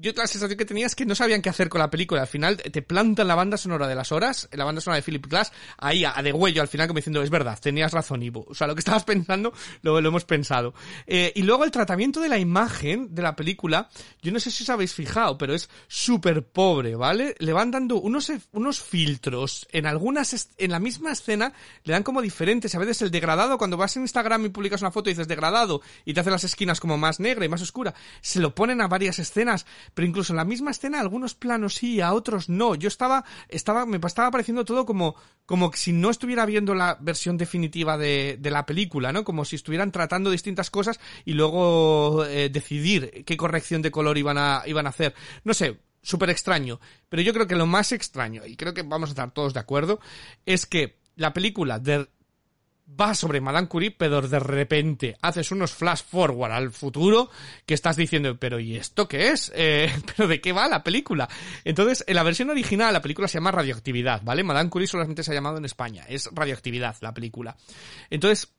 yo la sensación que tenía es que no sabían qué hacer con la película. Al final te plantan la banda sonora de las horas, la banda sonora de Philip Glass, ahí a, de huello al final como diciendo, es verdad, tenías razón Ivo. O sea, lo que estabas pensando, lo, lo hemos pensado. Eh, y luego el tratamiento de la imagen de la película, yo no sé si os habéis fijado, pero es súper pobre, ¿vale? Le van dando unos, unos filtros en algunas, en la misma escena, le dan como diferentes. A veces el degradado, cuando vas en Instagram y publicas una foto y dices degradado y te hace las esquinas como más negra y más oscura, se lo ponen a varias escenas pero incluso en la misma escena algunos planos sí, a otros no. Yo estaba, estaba, me estaba pareciendo todo como, como si no estuviera viendo la versión definitiva de, de la película, ¿no? Como si estuvieran tratando distintas cosas y luego eh, decidir qué corrección de color iban a, iban a hacer. No sé, súper extraño. Pero yo creo que lo más extraño, y creo que vamos a estar todos de acuerdo, es que la película de va sobre Madame Curie, pero de repente haces unos flash forward al futuro que estás diciendo, pero ¿y esto qué es? Eh, ¿Pero de qué va la película? Entonces, en la versión original la película se llama Radioactividad, ¿vale? Madame Curie solamente se ha llamado en España, es Radioactividad la película. Entonces,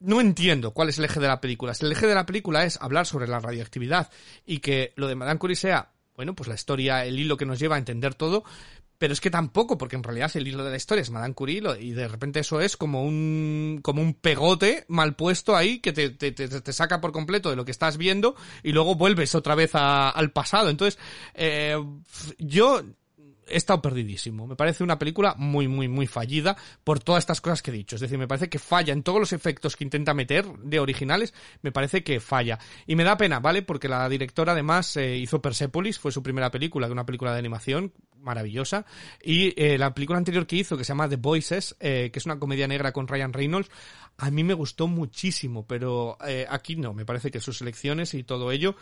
no entiendo cuál es el eje de la película. Si el eje de la película es hablar sobre la radioactividad y que lo de Madame Curie sea bueno, pues la historia, el hilo que nos lleva a entender todo, pero es que tampoco, porque en realidad el hilo de la historia es Madame Curie y de repente eso es como un, como un pegote mal puesto ahí que te, te, te, saca por completo de lo que estás viendo y luego vuelves otra vez al pasado. Entonces, eh, yo he estado perdidísimo. Me parece una película muy, muy, muy fallida por todas estas cosas que he dicho. Es decir, me parece que falla en todos los efectos que intenta meter de originales, me parece que falla. Y me da pena, ¿vale? Porque la directora además eh, hizo Persepolis, fue su primera película, una película de animación maravillosa. Y eh, la película anterior que hizo, que se llama The Voices, eh, que es una comedia negra con Ryan Reynolds, a mí me gustó muchísimo, pero aquí no. Me parece que sus elecciones y todo ello,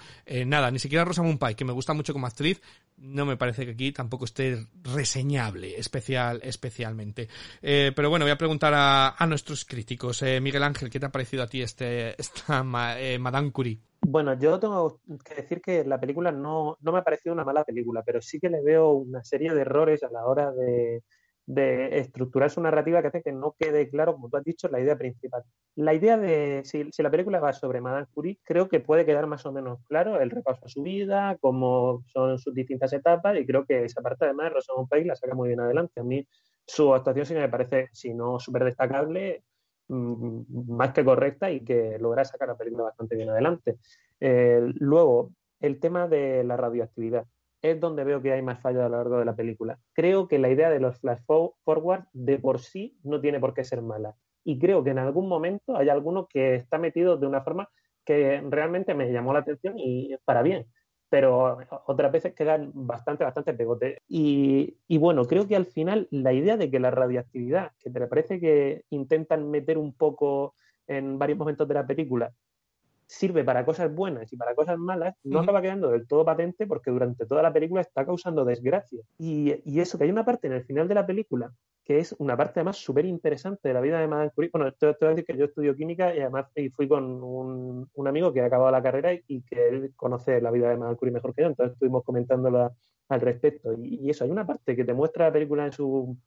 nada, ni siquiera Rosamund Pike, que me gusta mucho como actriz, no me parece que aquí tampoco esté reseñable especial, especialmente. Eh, pero bueno, voy a preguntar a, nuestros críticos. Eh, Miguel Ángel, ¿qué te ha parecido a ti este, esta eh, Madame Curie? Bueno, yo tengo que decir que la película no, no me ha parecido una mala película, pero sí que le veo una serie de errores a la hora de, de estructurar su narrativa que hace que no quede claro, como tú has dicho, la idea principal. La idea de, si, la película va sobre Madame Curie, creo que puede quedar más o menos claro el repaso a su vida, cómo son sus distintas etapas, y creo que esa parte además Rosamund Pike la saca muy bien adelante. A mí su actuación sí me parece, si no súper destacable, más que correcta y que logra sacar la película bastante bien adelante. Eh, luego, el tema de la radioactividad es donde veo que hay más fallos a lo largo de la película. Creo que la idea de los flash forward de por sí no tiene por qué ser mala. Y creo que en algún momento hay alguno que está metido de una forma que realmente me llamó la atención y para bien. Pero otras veces quedan bastante, bastante pegote. Y, y bueno, creo que al final la idea de que la radiactividad, que te parece que intentan meter un poco en varios momentos de la película, sirve para cosas buenas y para cosas malas, no Ujú. acaba quedando del todo patente porque durante toda la película está causando desgracia. Y, y eso, que hay una parte en el final de la película que es una parte además súper interesante de la vida de Madame Curie. Bueno, te, te voy a decir que yo estudio química y además y fui con un, un amigo que ha acabado la carrera y, y que él conoce la vida de Madame Curie mejor que yo, entonces estuvimos comentándolo al respecto. Y, y eso, hay una parte que te muestra la película en su,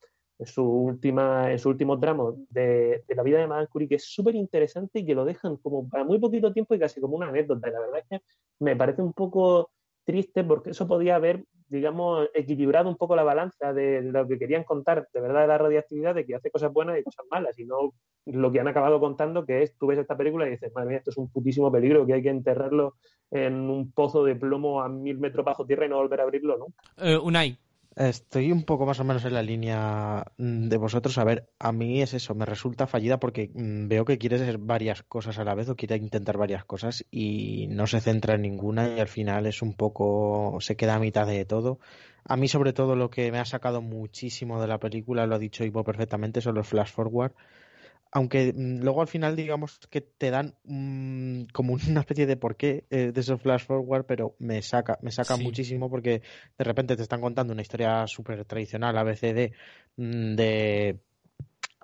en su última, en su último tramo de, la vida de Madame Curie, que es súper interesante y que lo dejan como para muy poquito tiempo y casi como una anécdota. La verdad es que me parece un poco triste porque eso podía haber, digamos, equilibrado un poco la balanza de lo que querían contar de verdad de la radioactividad, de que hace cosas buenas y cosas malas, y no lo que han acabado contando, que es, tú ves esta película y dices, madre mía, esto es un putísimo peligro, que hay que enterrarlo en un pozo de plomo a mil metros bajo tierra y no volver a abrirlo nunca. Eh, Unai, Estoy un poco más o menos en la línea mm, de vosotros. A ver, a mí es eso, me resulta fallida porque mm, veo que quiere hacer varias cosas a la vez o quiere intentar varias cosas y no se centra en ninguna y al final es un poco, se queda a mitad de todo. A mí sobre todo lo que me ha sacado muchísimo de la película, lo ha dicho Ivo perfectamente, son los flash forward. Aunque mm, luego al final digamos que te dan mm, como una especie de porqué eh, de esos flash forward, pero me saca, me saca Sí. muchísimo porque de repente te están contando una historia súper tradicional, ABCD, mm, de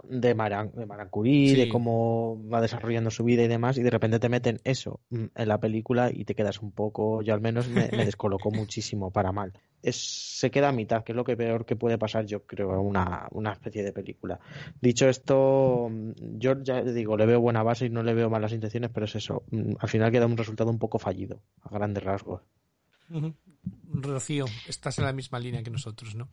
de Maran, de Maran Curie, Sí. de cómo va desarrollando su vida y demás, y de repente te meten eso mm, en la película y te quedas un poco, yo al menos me, me descolocó muchísimo para mal. Es, se queda a mitad, que es lo que peor que puede pasar, yo creo, a una, una especie de película. Dicho esto, mm, yo ya digo, le veo buena base y no le veo malas intenciones, pero es eso, mm, al final queda un resultado un poco fallido, a grandes rasgos. Rocío, estás en la misma línea que nosotros, ¿no?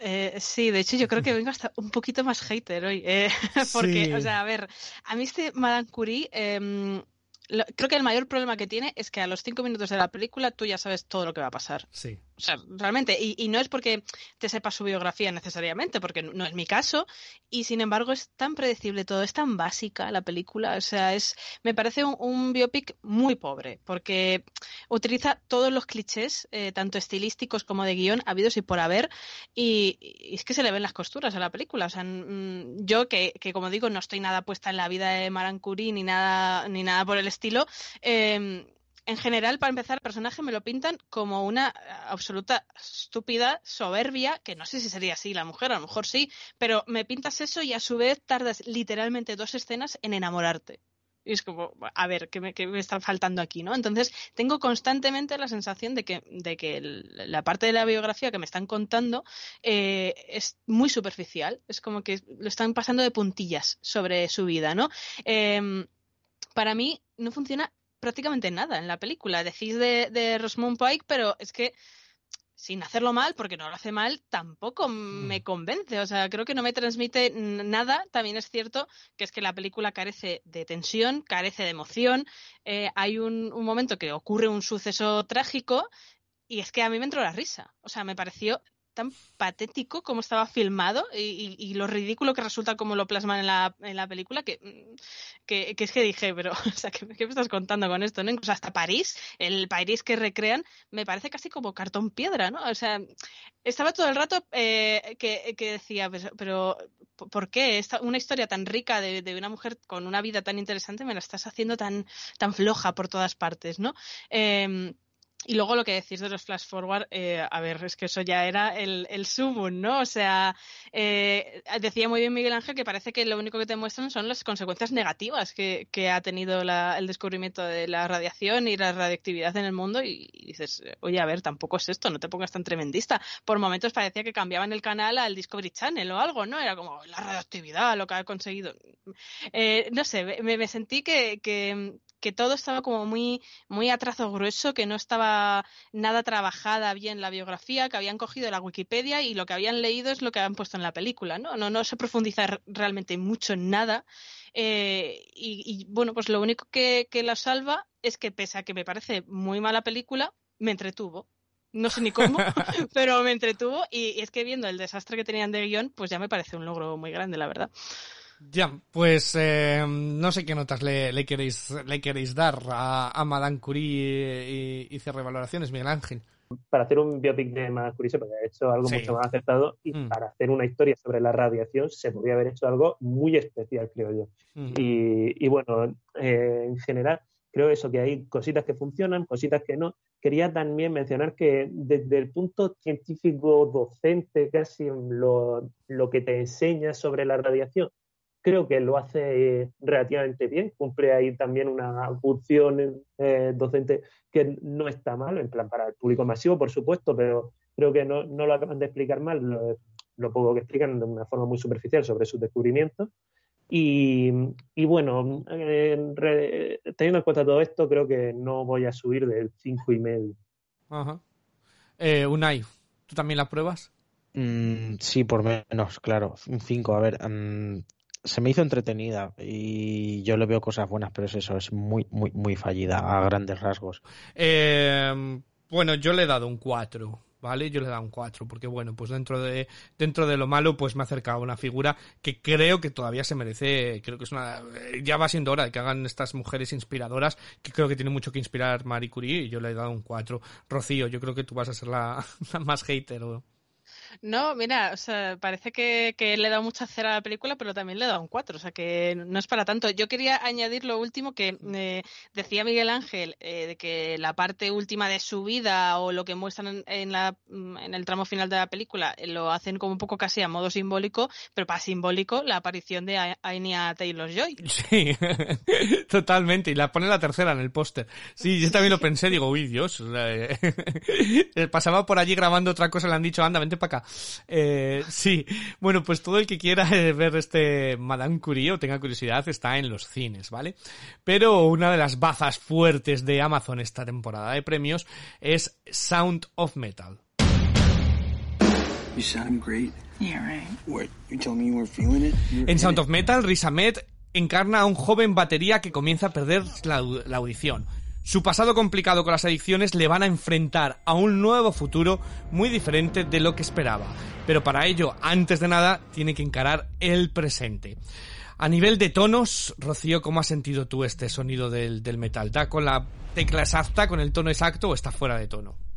Eh, sí, de hecho yo creo que vengo hasta un poquito más hater hoy, eh, porque, Sí. o sea, a ver, a mí este Madame Curie, em, lo- creo que el mayor problema que tiene es que a los cinco minutos de la película tú ya sabes todo lo que va a pasar. Sí. O sea, realmente, y, y no es porque te sepas su biografía necesariamente, porque no es mi caso, y sin embargo es tan predecible todo, es tan básica la película, o sea, es, me parece un, biopic muy pobre, porque utiliza todos los clichés, eh, tanto estilísticos como de guion, habidos y por haber, y, es que se le ven las costuras a la película, o sea, yo que, que como digo, no estoy nada puesta en la vida de Maran Curie ni nada, ni nada por el estilo, eh, en general, para empezar, el personaje me lo pintan como una eh, absoluta estúpida, soberbia, que no sé si sería así la mujer, a lo mejor sí, pero me pintas eso y a su vez tardas literalmente dos escenas en enamorarte. Y es como, a ver, ¿qué me, está faltando aquí, no? Entonces, tengo constantemente la sensación de que, de que la parte de la biografía que me están contando eh, es muy superficial. Es como que lo están pasando de puntillas sobre su vida, ¿no? Em, para mí no funciona prácticamente nada en la película. Decís de, de Rosamund Pike, pero es que sin hacerlo mal, porque no lo hace mal, tampoco me convence. O sea, creo que no me transmite nada. También es cierto que es que la película carece de tensión, carece de emoción. Eh, hay un, un momento que ocurre un suceso trágico y es que a mí me entró la risa. O sea, me pareció tan patético como estaba filmado y, lo ridículo que resulta como lo plasman en la, película que, mm, que, que es que dije, pero, o sea, ¿qué, me estás contando con esto? ¿no? Incluso hasta París, el París que recrean, me parece casi como cartón piedra, ¿no? O sea, estaba todo el rato eh, que, decía, pero, pero ¿por qué esta, una historia tan rica de, de una mujer con una vida tan interesante me la estás haciendo tan, tan floja por todas partes, ¿no? Em, y luego lo que decís de los flash forward, eh, a ver, es que eso ya era el, el sumum, ¿no? O sea, eh, decía muy bien Miguel Ángel que parece que lo único que te muestran son las consecuencias negativas que, que ha tenido la- el descubrimiento de la radiación y la radioactividad en el mundo y, dices, oye, a ver, tampoco es esto, no te pongas tan tremendista. Por momentos parecía que cambiaban el canal al Discovery Channel o algo, ¿no? Era como la radioactividad, lo que ha conseguido. Eh, no sé, me, me sentí que, que, que todo estaba como muy, muy a trazo grueso, que no estaba nada trabajada bien la biografía, que habían cogido la Wikipedia y lo que habían leído es lo que habían puesto en la película, ¿no? No, no se profundiza realmente mucho en nada. Eh, y, y, bueno, pues lo único que, que la salva es que pese a que me parece muy mala película, me entretuvo. No sé ni cómo, pero me entretuvo y, y es que viendo el desastre que tenían de guion, pues ya me parece un logro muy grande, la verdad. Ya, pues eh, no sé qué notas le, le queréis le queréis dar a, a Madame Curie y, y cierre valoraciones, Miguel Ángel. Para hacer un biopic de Madame Curie se podría haber hecho algo Sí. mucho más acertado y Mm. para hacer una historia sobre la radiación se podría haber hecho algo muy especial, creo yo. Mm. Y, y bueno, eh, en general, creo creo eso, que hay cositas que funcionan, cositas que no. Quería también mencionar que desde el punto científico docente, casi lo, lo que te enseña sobre la radiación, creo que lo hace relativamente bien, cumple ahí también una función eh, docente que no está mal, en plan para el público masivo, por supuesto, pero creo que no, no lo acaban de explicar mal, lo, lo, poco que explican de una forma muy superficial sobre sus descubrimientos. Y, y bueno, eh, teniendo en cuenta todo esto, creo que no voy a subir del 5 y medio. Ajá. Eh, Unai, ¿tú también la pruebas? Mm, sí, por menos, claro. Un 5. A ver, um, se me hizo entretenida y yo le veo cosas buenas, pero es eso, es muy, muy, muy fallida a grandes rasgos. Eh, bueno, yo le he dado un 4. ¿vale? Yo le he dado un 4, porque bueno, pues dentro de, dentro de lo malo, pues me ha acercado una figura que creo que todavía se merece, creo que es una, ya va siendo hora de que hagan estas mujeres inspiradoras, que creo que tiene mucho que inspirar Marie Curie, y yo le he dado un 4. Rocío, yo creo que tú vas a ser la, la más hater, ¿o? No, mira, o sea, parece que, que, le he dado mucha cera a la película, pero también le he dado un 4, o sea que no es para tanto. Yo quería añadir lo último que eh, decía Miguel Ángel, eh, de que la parte última de su vida o lo que muestran en, la, en el tramo final de la película eh, lo hacen como un poco casi a modo simbólico, pero para simbólico la aparición de Anya Taylor-Joy. Sí, totalmente, y la pone la tercera en el póster. Sí, yo también lo pensé, digo, uy, Dios, pasaba por allí grabando otra cosa, le han dicho, anda, vente para acá. Eh, sí, bueno, pues todo el que quiera ver este Madame Curie o tenga curiosidad está en los cines, ¿vale? Pero una de las bazas fuertes de Amazon esta temporada de premios es Sound of Metal. En Sound of Metal, Riz Ahmed encarna a un joven batería que comienza a perder la, la audición. Su pasado complicado con las adicciones le van a enfrentar a un nuevo futuro muy diferente de lo que esperaba. Pero para ello, antes de nada, tiene que encarar el presente. A nivel de tonos, Rocío, ¿cómo has sentido tú este sonido del, del metal? ¿Da con la tecla exacta, con el tono exacto o está fuera de tono?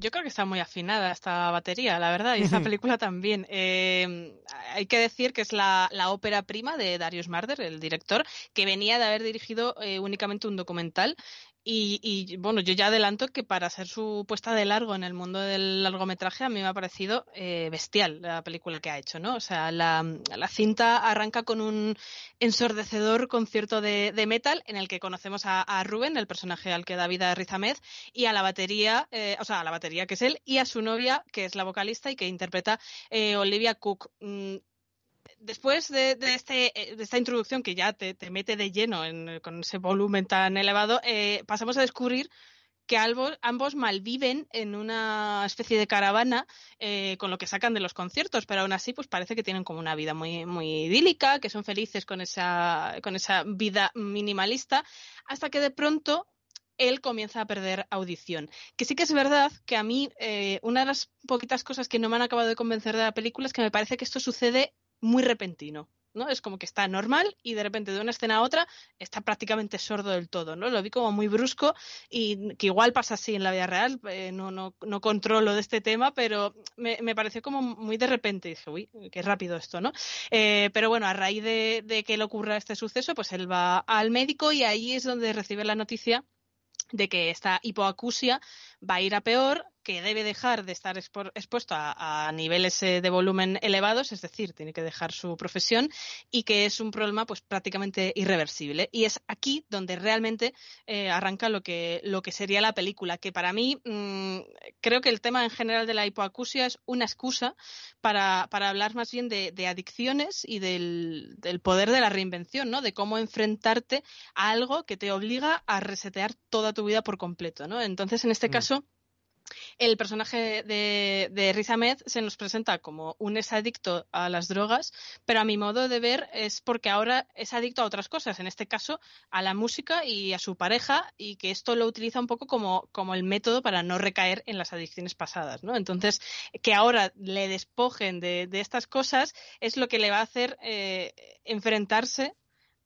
Yo creo que está muy afinada esta batería, la verdad, y esta película también. Eh, hay que decir que es la, la, ópera prima de Darius Marder, el director, que venía de haber dirigido eh, únicamente un documental y, y, bueno, yo ya adelanto que para ser su puesta de largo en el mundo del largometraje, a mí me ha parecido eh, bestial la película que ha hecho, ¿no? O sea, la, la cinta arranca con un ensordecedor concierto de, metal en el que conocemos a, Rubén, el personaje al que da vida Riz Ahmed, y a la batería, eh, o sea, a la batería que es él, y a su novia, que es la vocalista y que interpreta eh, Olivia Cook. Mm, después de, este, de, esta introducción que ya te, te mete de lleno en, con ese volumen tan elevado, eh, pasamos a descubrir que ambos, ambos, malviven en una especie de caravana eh, con lo que sacan de los conciertos, pero aún así pues parece que tienen como una vida muy, muy idílica, que son felices con esa, con esa vida minimalista, hasta que de pronto él comienza a perder audición. Que sí que es verdad que a mí eh, una de las poquitas cosas que no me han acabado de convencer de la película es que me parece que esto sucede muy repentino. ¿no? Es como que está normal y de repente de una escena a otra está prácticamente sordo del todo, ¿no? Lo vi como muy brusco y que igual pasa así en la vida real, eh, no, no, no controlo de este tema, pero me, me, pareció como muy de repente dije, uy, qué rápido esto, ¿no? Eh, pero bueno, a raíz de, de que le ocurra este suceso, pues él va al médico y ahí es donde recibe la noticia de que esta hipoacusia va a ir a peor, que debe dejar de estar expuesto a, a, niveles eh, de volumen elevados, es decir, tiene que dejar su profesión y que es un problema pues prácticamente irreversible. Y es aquí donde realmente eh, arranca lo que, lo que sería la película, que para mí mmm, creo que el tema en general de la hipoacusia es una excusa para, para hablar más bien de, de adicciones y del, del, poder de la reinvención, ¿no? De cómo enfrentarte a algo que te obliga a resetear toda tu vida por completo, ¿no? Entonces, en este mm. caso, el personaje de, de Riz Ahmed se nos presenta como un exadicto a las drogas, pero a mi modo de ver es porque ahora es adicto a otras cosas, en este caso a la música y a su pareja, y que esto lo utiliza un poco como, como el método para no recaer en las adicciones pasadas, ¿no? Entonces, que ahora le despojen de, de estas cosas es lo que le va a hacer eh, enfrentarse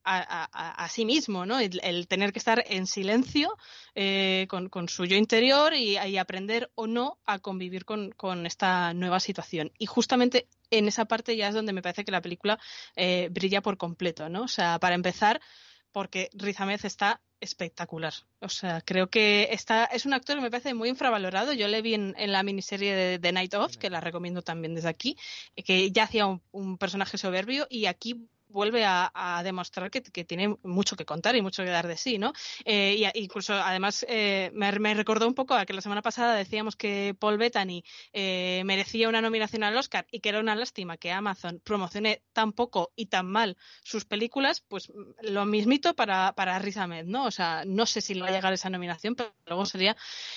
a, sí mismo, ¿no? El, tener que estar en silencio eh, con, con, su yo interior y, aprender o no a convivir con, esta nueva situación. Y justamente en esa parte ya es donde me parece que la película eh, brilla por completo, ¿no? O sea, para empezar, porque Riz Ahmed está espectacular. O sea, creo que está, es un actor que me parece muy infravalorado. Yo le vi en, la miniserie de The Night Of, que la recomiendo también desde aquí, que ya hacía un personaje soberbio y aquí vuelve a, demostrar que, tiene mucho que contar y mucho que dar de sí, ¿no? Eh, y incluso, además, eh, me, recordó un poco a que la semana pasada decíamos que Paul Bettany eh, merecía una nominación al Oscar y que era una lástima que Amazon promocione tan poco y tan mal sus películas, pues lo mismito para, para Riz Ahmed, ¿no? O sea, no sé si le va a llegar esa nominación, pero luego sería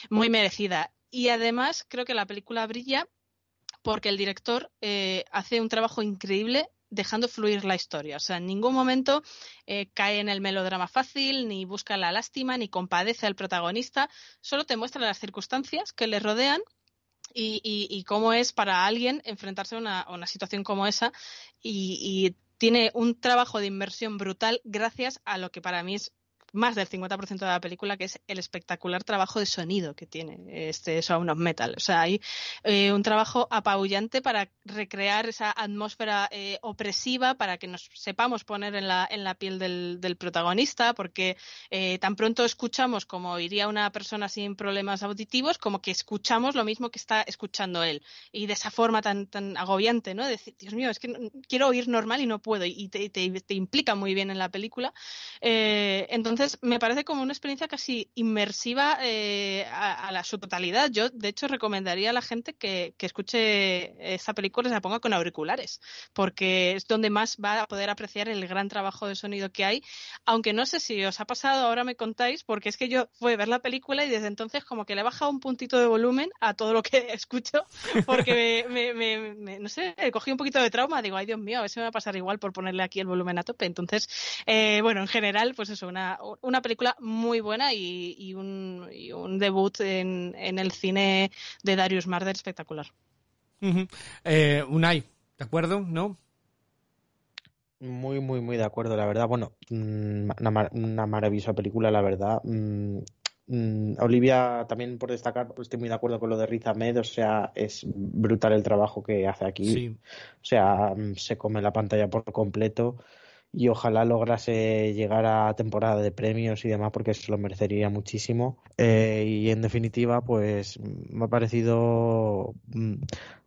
muy merecida. Y además, creo que la película brilla porque el director hace un trabajo increíble dejando fluir la historia. O sea, en ningún momento eh, cae en el melodrama fácil, ni busca la lástima, ni compadece al protagonista. Solo te muestra las circunstancias que le rodean y, cómo es para alguien enfrentarse a una, situación como esa. y tiene un trabajo de inversión brutal gracias a lo que para mí es más del 50% de la película, que es el espectacular trabajo de sonido que tiene este Sound of Metal. O sea, hay eh, un trabajo apabullante para recrear esa atmósfera eh, opresiva, para que nos sepamos poner en la, en la piel del, del protagonista, porque eh, tan pronto escuchamos como iría una persona sin problemas auditivos, como que escuchamos lo mismo que está escuchando él. Y de esa forma tan, tan agobiante, ¿no? De decir, Dios mío, es que quiero oír normal y no puedo. Y te, te, te implica muy bien en la película. entonces, entonces, me parece como una experiencia casi inmersiva eh, a, la, su totalidad. Yo, de hecho, recomendaría a la gente que, escuche esta película y se la ponga con auriculares, porque es donde más va a poder apreciar el gran trabajo de sonido que hay. Aunque no sé si os ha pasado, ahora me contáis, porque es que yo fui a ver la película y desde entonces como que le he bajado un puntito de volumen a todo lo que escucho, porque me, no sé, cogí un poquito de trauma. Digo, ay Dios mío, a ver si me va a pasar igual por ponerle aquí el volumen a tope. Entonces, eh, bueno, en general, pues eso, una, una película muy buena y, un, debut en, el cine de Darius Marder espectacular. Eh, Unai, ¿de acuerdo? ¿No? Muy, muy, muy de acuerdo, la verdad. Bueno, mm, una, maravillosa película, la verdad. Mm, mm, Olivia, también por destacar, estoy muy de acuerdo con lo de Riz Ahmed, o sea, es brutal el trabajo que hace aquí. O sea, se come la pantalla por completo y ojalá lograse llegar a temporada de premios y demás porque se lo merecería muchísimo. Eh, y en definitiva, pues me ha parecido mm,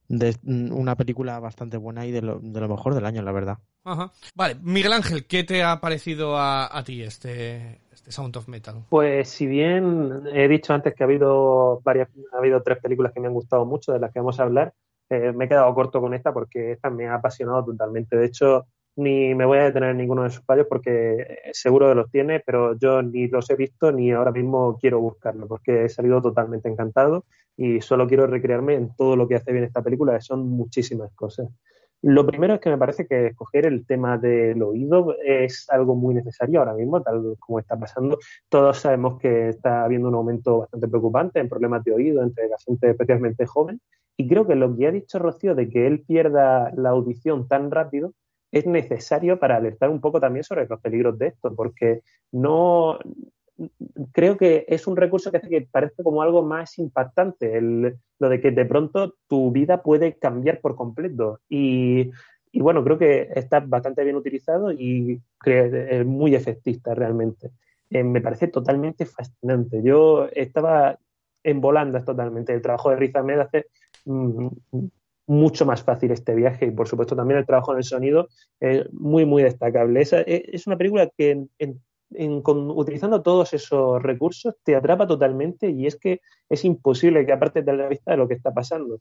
mm, una película bastante buena y de lo, de lo, mejor del año, la verdad. Ajá. Vale, Miguel Ángel, ¿qué te ha parecido a, a ti este, este Sound of Metal? Pues si bien he dicho antes que ha habido varias, ha habido tres películas que me han gustado mucho de las que vamos a hablar, eh, me he quedado corto con esta porque esta me ha apasionado totalmente. De hecho, ni me voy a detener en ninguno de sus fallos porque eh, seguro que los tiene, pero yo ni los he visto ni ahora mismo quiero buscarlo porque he salido totalmente encantado y solo quiero recrearme en todo lo que hace bien esta película, que son muchísimas cosas. Lo primero es que me parece que escoger el tema del oído es algo muy necesario ahora mismo, tal como está pasando. Todos sabemos que está habiendo un aumento bastante preocupante en problemas de oído entre la gente especialmente joven. Y creo que lo que ha dicho Rocío de que él pierda la audición tan rápido es necesario para alertar un poco también sobre los peligros de esto, porque no creo que es un recurso que hace que parezca como algo más impactante, el, lo de que de pronto tu vida puede cambiar por completo. Y, bueno, creo que está bastante bien utilizado y es muy efectista realmente. Eh, me parece totalmente fascinante. Yo estaba en volandas totalmente. El trabajo de Riz Ahmed hace mm, mucho más fácil este viaje y por supuesto también el trabajo en el sonido es muy muy destacable. Es, es una película que utilizando todos esos recursos te atrapa totalmente y es que es imposible que aparte de la vista de lo que está pasando.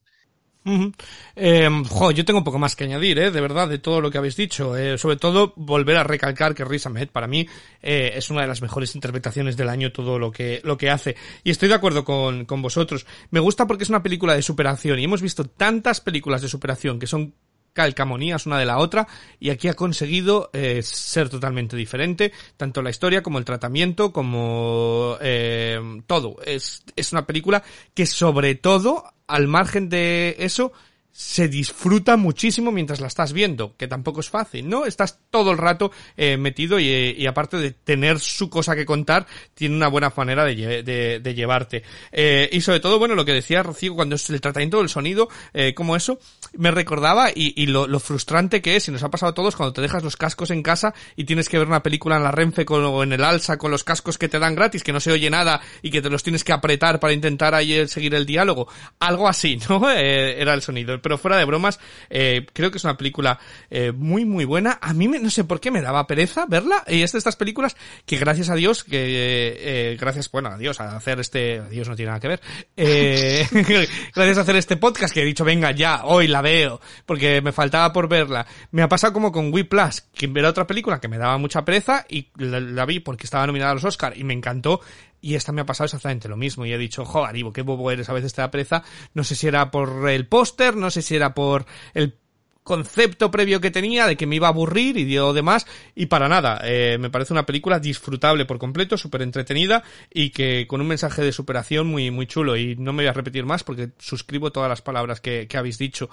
Eh, yo tengo un poco más que añadir, ¿eh? de verdad, de todo lo que habéis dicho. Eh, sobre todo, volver a recalcar que Riz Ahmed, para mí, eh, es una de las mejores interpretaciones del año, todo lo que, lo que hace. Y estoy de acuerdo con, con vosotros. Me gusta porque es una película de superación y hemos visto tantas películas de superación que son calcamonías una de la otra y aquí ha conseguido eh, ser totalmente diferente tanto la historia como el tratamiento como eh, todo. Es, es una película que sobre todo al margen de eso se disfruta muchísimo mientras la estás viendo, que tampoco es fácil, ¿no? Estás todo el rato eh, metido y, y, aparte de tener su cosa que contar, tiene una buena manera de, llevarte. Eh, y sobre todo, bueno, lo que decía Rocío, cuando es el tratamiento del sonido, eh, como eso, me recordaba y, y lo, lo, frustrante que es, y nos ha pasado a todos, cuando te dejas los cascos en casa y tienes que ver una película en la Renfe con, o en el Alsa con los cascos que te dan gratis, que no se oye nada y que te los tienes que apretar para intentar ahí seguir el diálogo. Algo así, ¿no? era el sonido pero fuera de bromas, eh, creo que es una película eh, muy, muy buena. A mí me, no sé por qué me daba pereza verla. Y es de estas películas que gracias a Dios, que eh, gracias, bueno, a Dios, a hacer este, Dios no tiene nada que ver, eh, gracias a hacer este podcast que he dicho, venga, ya, hoy la veo, porque me faltaba por verla. Me ha pasado como con Wii Plus, que era otra película que me daba mucha pereza y la, la vi porque estaba nominada a los Oscar y me encantó y esta me ha pasado exactamente lo mismo. Y he dicho, joder, Ivo, qué bobo eres, a veces te da pereza. No sé si era por el póster, no sé si era por el concepto previo que tenía de que me iba a aburrir y dio demás y para nada eh, me parece una película disfrutable por completo súper entretenida y que con un mensaje de superación muy muy chulo. Y no me voy a repetir más porque suscribo todas las palabras que, que habéis dicho.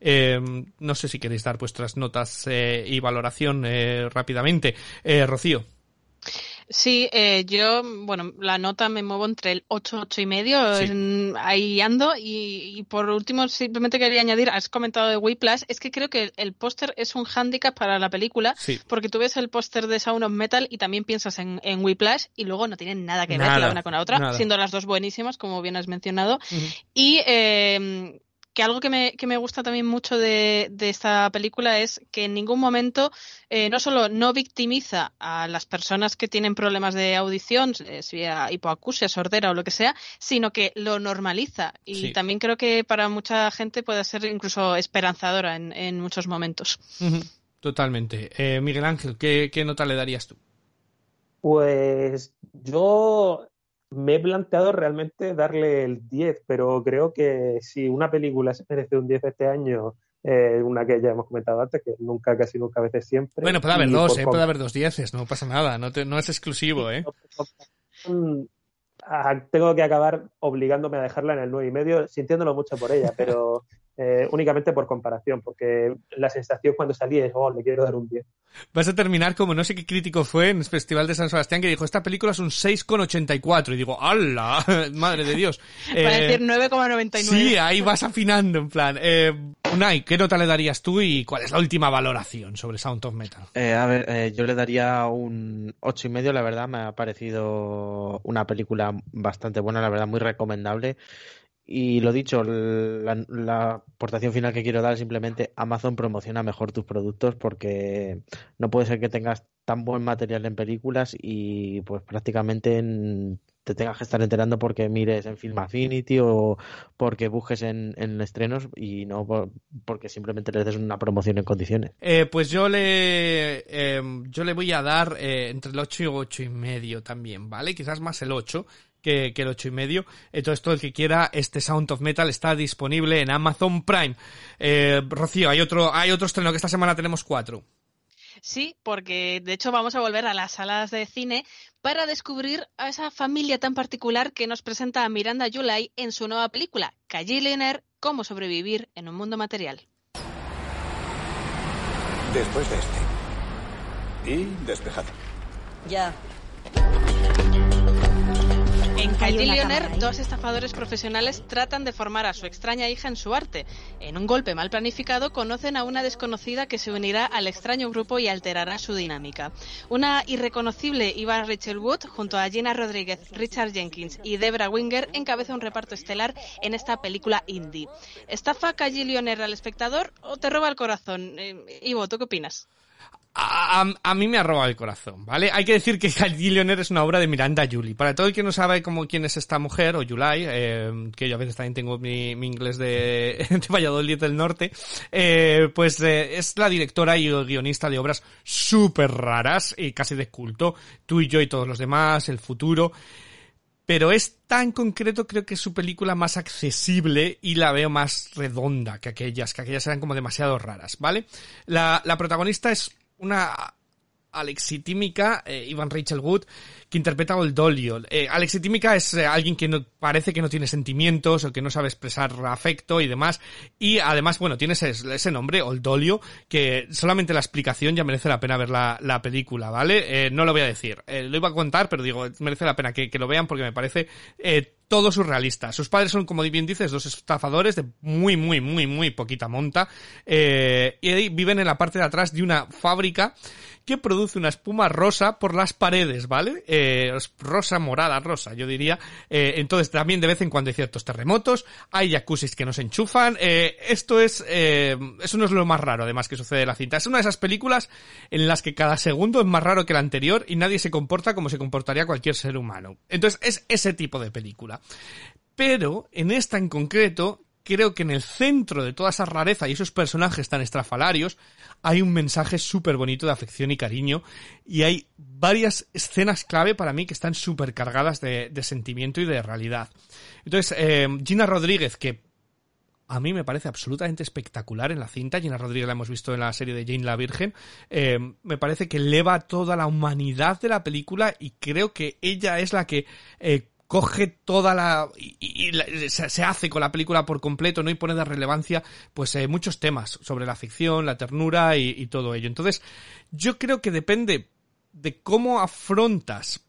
Eh, no sé si queréis dar vuestras notas eh, y valoración rápidamente. Rocío Sí, eh, yo, bueno, la nota me muevo entre el 8, 8 y medio, sí. en, ahí ando. Y, y, por último, simplemente quería añadir, has comentado de Whiplash, es que creo que el, el póster es un hándicap para la película, sí. porque tú ves el póster de Sound of Metal y también piensas en, en Whiplash y luego no tienen nada que nada, ver la una con la otra, nada. siendo las dos buenísimas, como bien has mencionado. Uh -huh. Y eh, que algo que me, que me gusta también mucho de, de, esta película es que en ningún momento eh, no solo no victimiza a las personas que tienen problemas de audición, eh, sea hipoacusia, sordera o lo que sea, sino que lo normaliza. Y sí. también creo que para mucha gente puede ser incluso esperanzadora en, en muchos momentos. Uh -huh. Totalmente. Eh, Miguel Ángel, ¿qué, ¿qué nota le darías tú? Pues yo me he planteado realmente darle el 10, pero creo que si una película se merece un 10 este año, eh, una que ya hemos comentado antes, que nunca, casi nunca, a veces siempre. Bueno, puede haber dos, eh, puede haber dos 10, no pasa nada, no, te, no es exclusivo, ¿eh? Tengo que acabar obligándome a dejarla en el 9 y medio, sintiéndolo mucho por ella, pero eh, únicamente por comparación, porque la sensación cuando salí es, oh, le quiero dar un 10. Vas a terminar como no sé qué crítico fue en el Festival de San Sebastián que dijo, esta película es un 6,84. Y digo, ¡hala! Madre de Dios. Para eh, decir 9,99. Sí, ahí vas afinando, en plan. Eh, Unai, ¿qué nota le darías tú y cuál es la última valoración sobre Sound of Metal? Eh, a ver, eh, yo le daría un ocho y medio, la verdad, me ha parecido una película bastante buena, la verdad, muy recomendable. Y lo dicho, la, aportación final que quiero dar es simplemente Amazon promociona mejor tus productos porque no puede ser que tengas tan buen material en películas y pues prácticamente en, te tengas que estar enterando porque mires en Film Affinity o porque busques en, en estrenos y no por, porque simplemente le des una promoción en condiciones. Eh, pues yo le eh, yo le voy a dar eh, entre el 8 y 8 y medio también, ¿vale? Quizás más el 8 que, que el ocho y medio. Entonces, todo el que quiera, este Sound of Metal está disponible en Amazon Prime. Eh, Rocío, hay otro, hay otro estreno que esta semana tenemos cuatro. Sí, porque de hecho vamos a volver a las salas de cine para descubrir a esa familia tan particular que nos presenta a Miranda July en su nueva película, Callionaire, Cómo sobrevivir en un mundo material. Después de este. Y despejado. Ya. En Callionaire, dos estafadores profesionales tratan de formar a su extraña hija en su arte. En un golpe mal planificado, conocen a una desconocida que se unirá al extraño grupo y alterará su dinámica. Una irreconocible Eva Rachel Wood, junto a Gina Rodríguez, Richard Jenkins y Debra Winger, encabeza un reparto estelar en esta película indie. ¿Estafa Callionaire al espectador o te roba el corazón? Eh, Ivo, ¿tú qué opinas? A, mí me ha robado el corazón, ¿vale? Hay que decir que Gillionaire es una obra de Miranda Julie. Para todo el que no sabe cómo quién es esta mujer, o July, eh, que yo a veces también tengo mi, inglés de, de, Valladolid del Norte, eh, pues eh, es la directora y guionista de obras súper raras y casi de culto. Tú y yo y todos los demás, El futuro. Pero es tan concreto, creo que es su película más accesible y la veo más redonda que aquellas, que aquellas eran como demasiado raras, ¿vale? La protagonista es una Alexi Tímica, eh, Ivan Rachel Wood, que interpreta a Old Dolio. Eh, Alexi Tímica es eh, alguien que no, parece que no tiene sentimientos o que no sabe expresar afecto y demás. Y además, bueno, tiene ese, ese nombre, Old Dolio, que solamente la explicación ya merece la pena ver la, la película, ¿vale? Eh, no lo voy a decir. Eh, lo iba a contar, pero digo, merece la pena que, que lo vean porque me parece todo surrealista. Sus padres son, como bien dices, dos estafadores de muy, muy, muy, muy poquita monta. Eh, y viven en la parte de atrás de una fábrica que produce una espuma rosa por las paredes, ¿vale? Eh, rosa, morada, rosa, yo diría. Eh, entonces también de vez en cuando hay ciertos terremotos, hay jacuzzis que no se enchufan. Eh, esto es, eh, eso no es lo más raro, además, que sucede en la cinta. Es una de esas películas en las que cada segundo es más raro que el anterior y nadie se comporta como se comportaría cualquier ser humano. Entonces es ese tipo de película. Pero en esta en concreto, creo que en el centro de toda esa rareza y esos personajes tan estrafalarios hay un mensaje súper bonito de afección y cariño y hay varias escenas clave para mí que están súper cargadas de, sentimiento y de realidad. Entonces, eh, Gina Rodríguez, que a mí me parece absolutamente espectacular en la cinta. Gina Rodríguez la hemos visto en la serie de Jane la Virgen. Eh, me parece que eleva toda la humanidad de la película y creo que ella es la que eh, coge toda la y, se, hace con la película por completo, ¿no? Y pone de relevancia, pues, eh, muchos temas sobre la ficción, la ternura y, y, todo ello. Entonces, yo creo que depende de cómo afrontas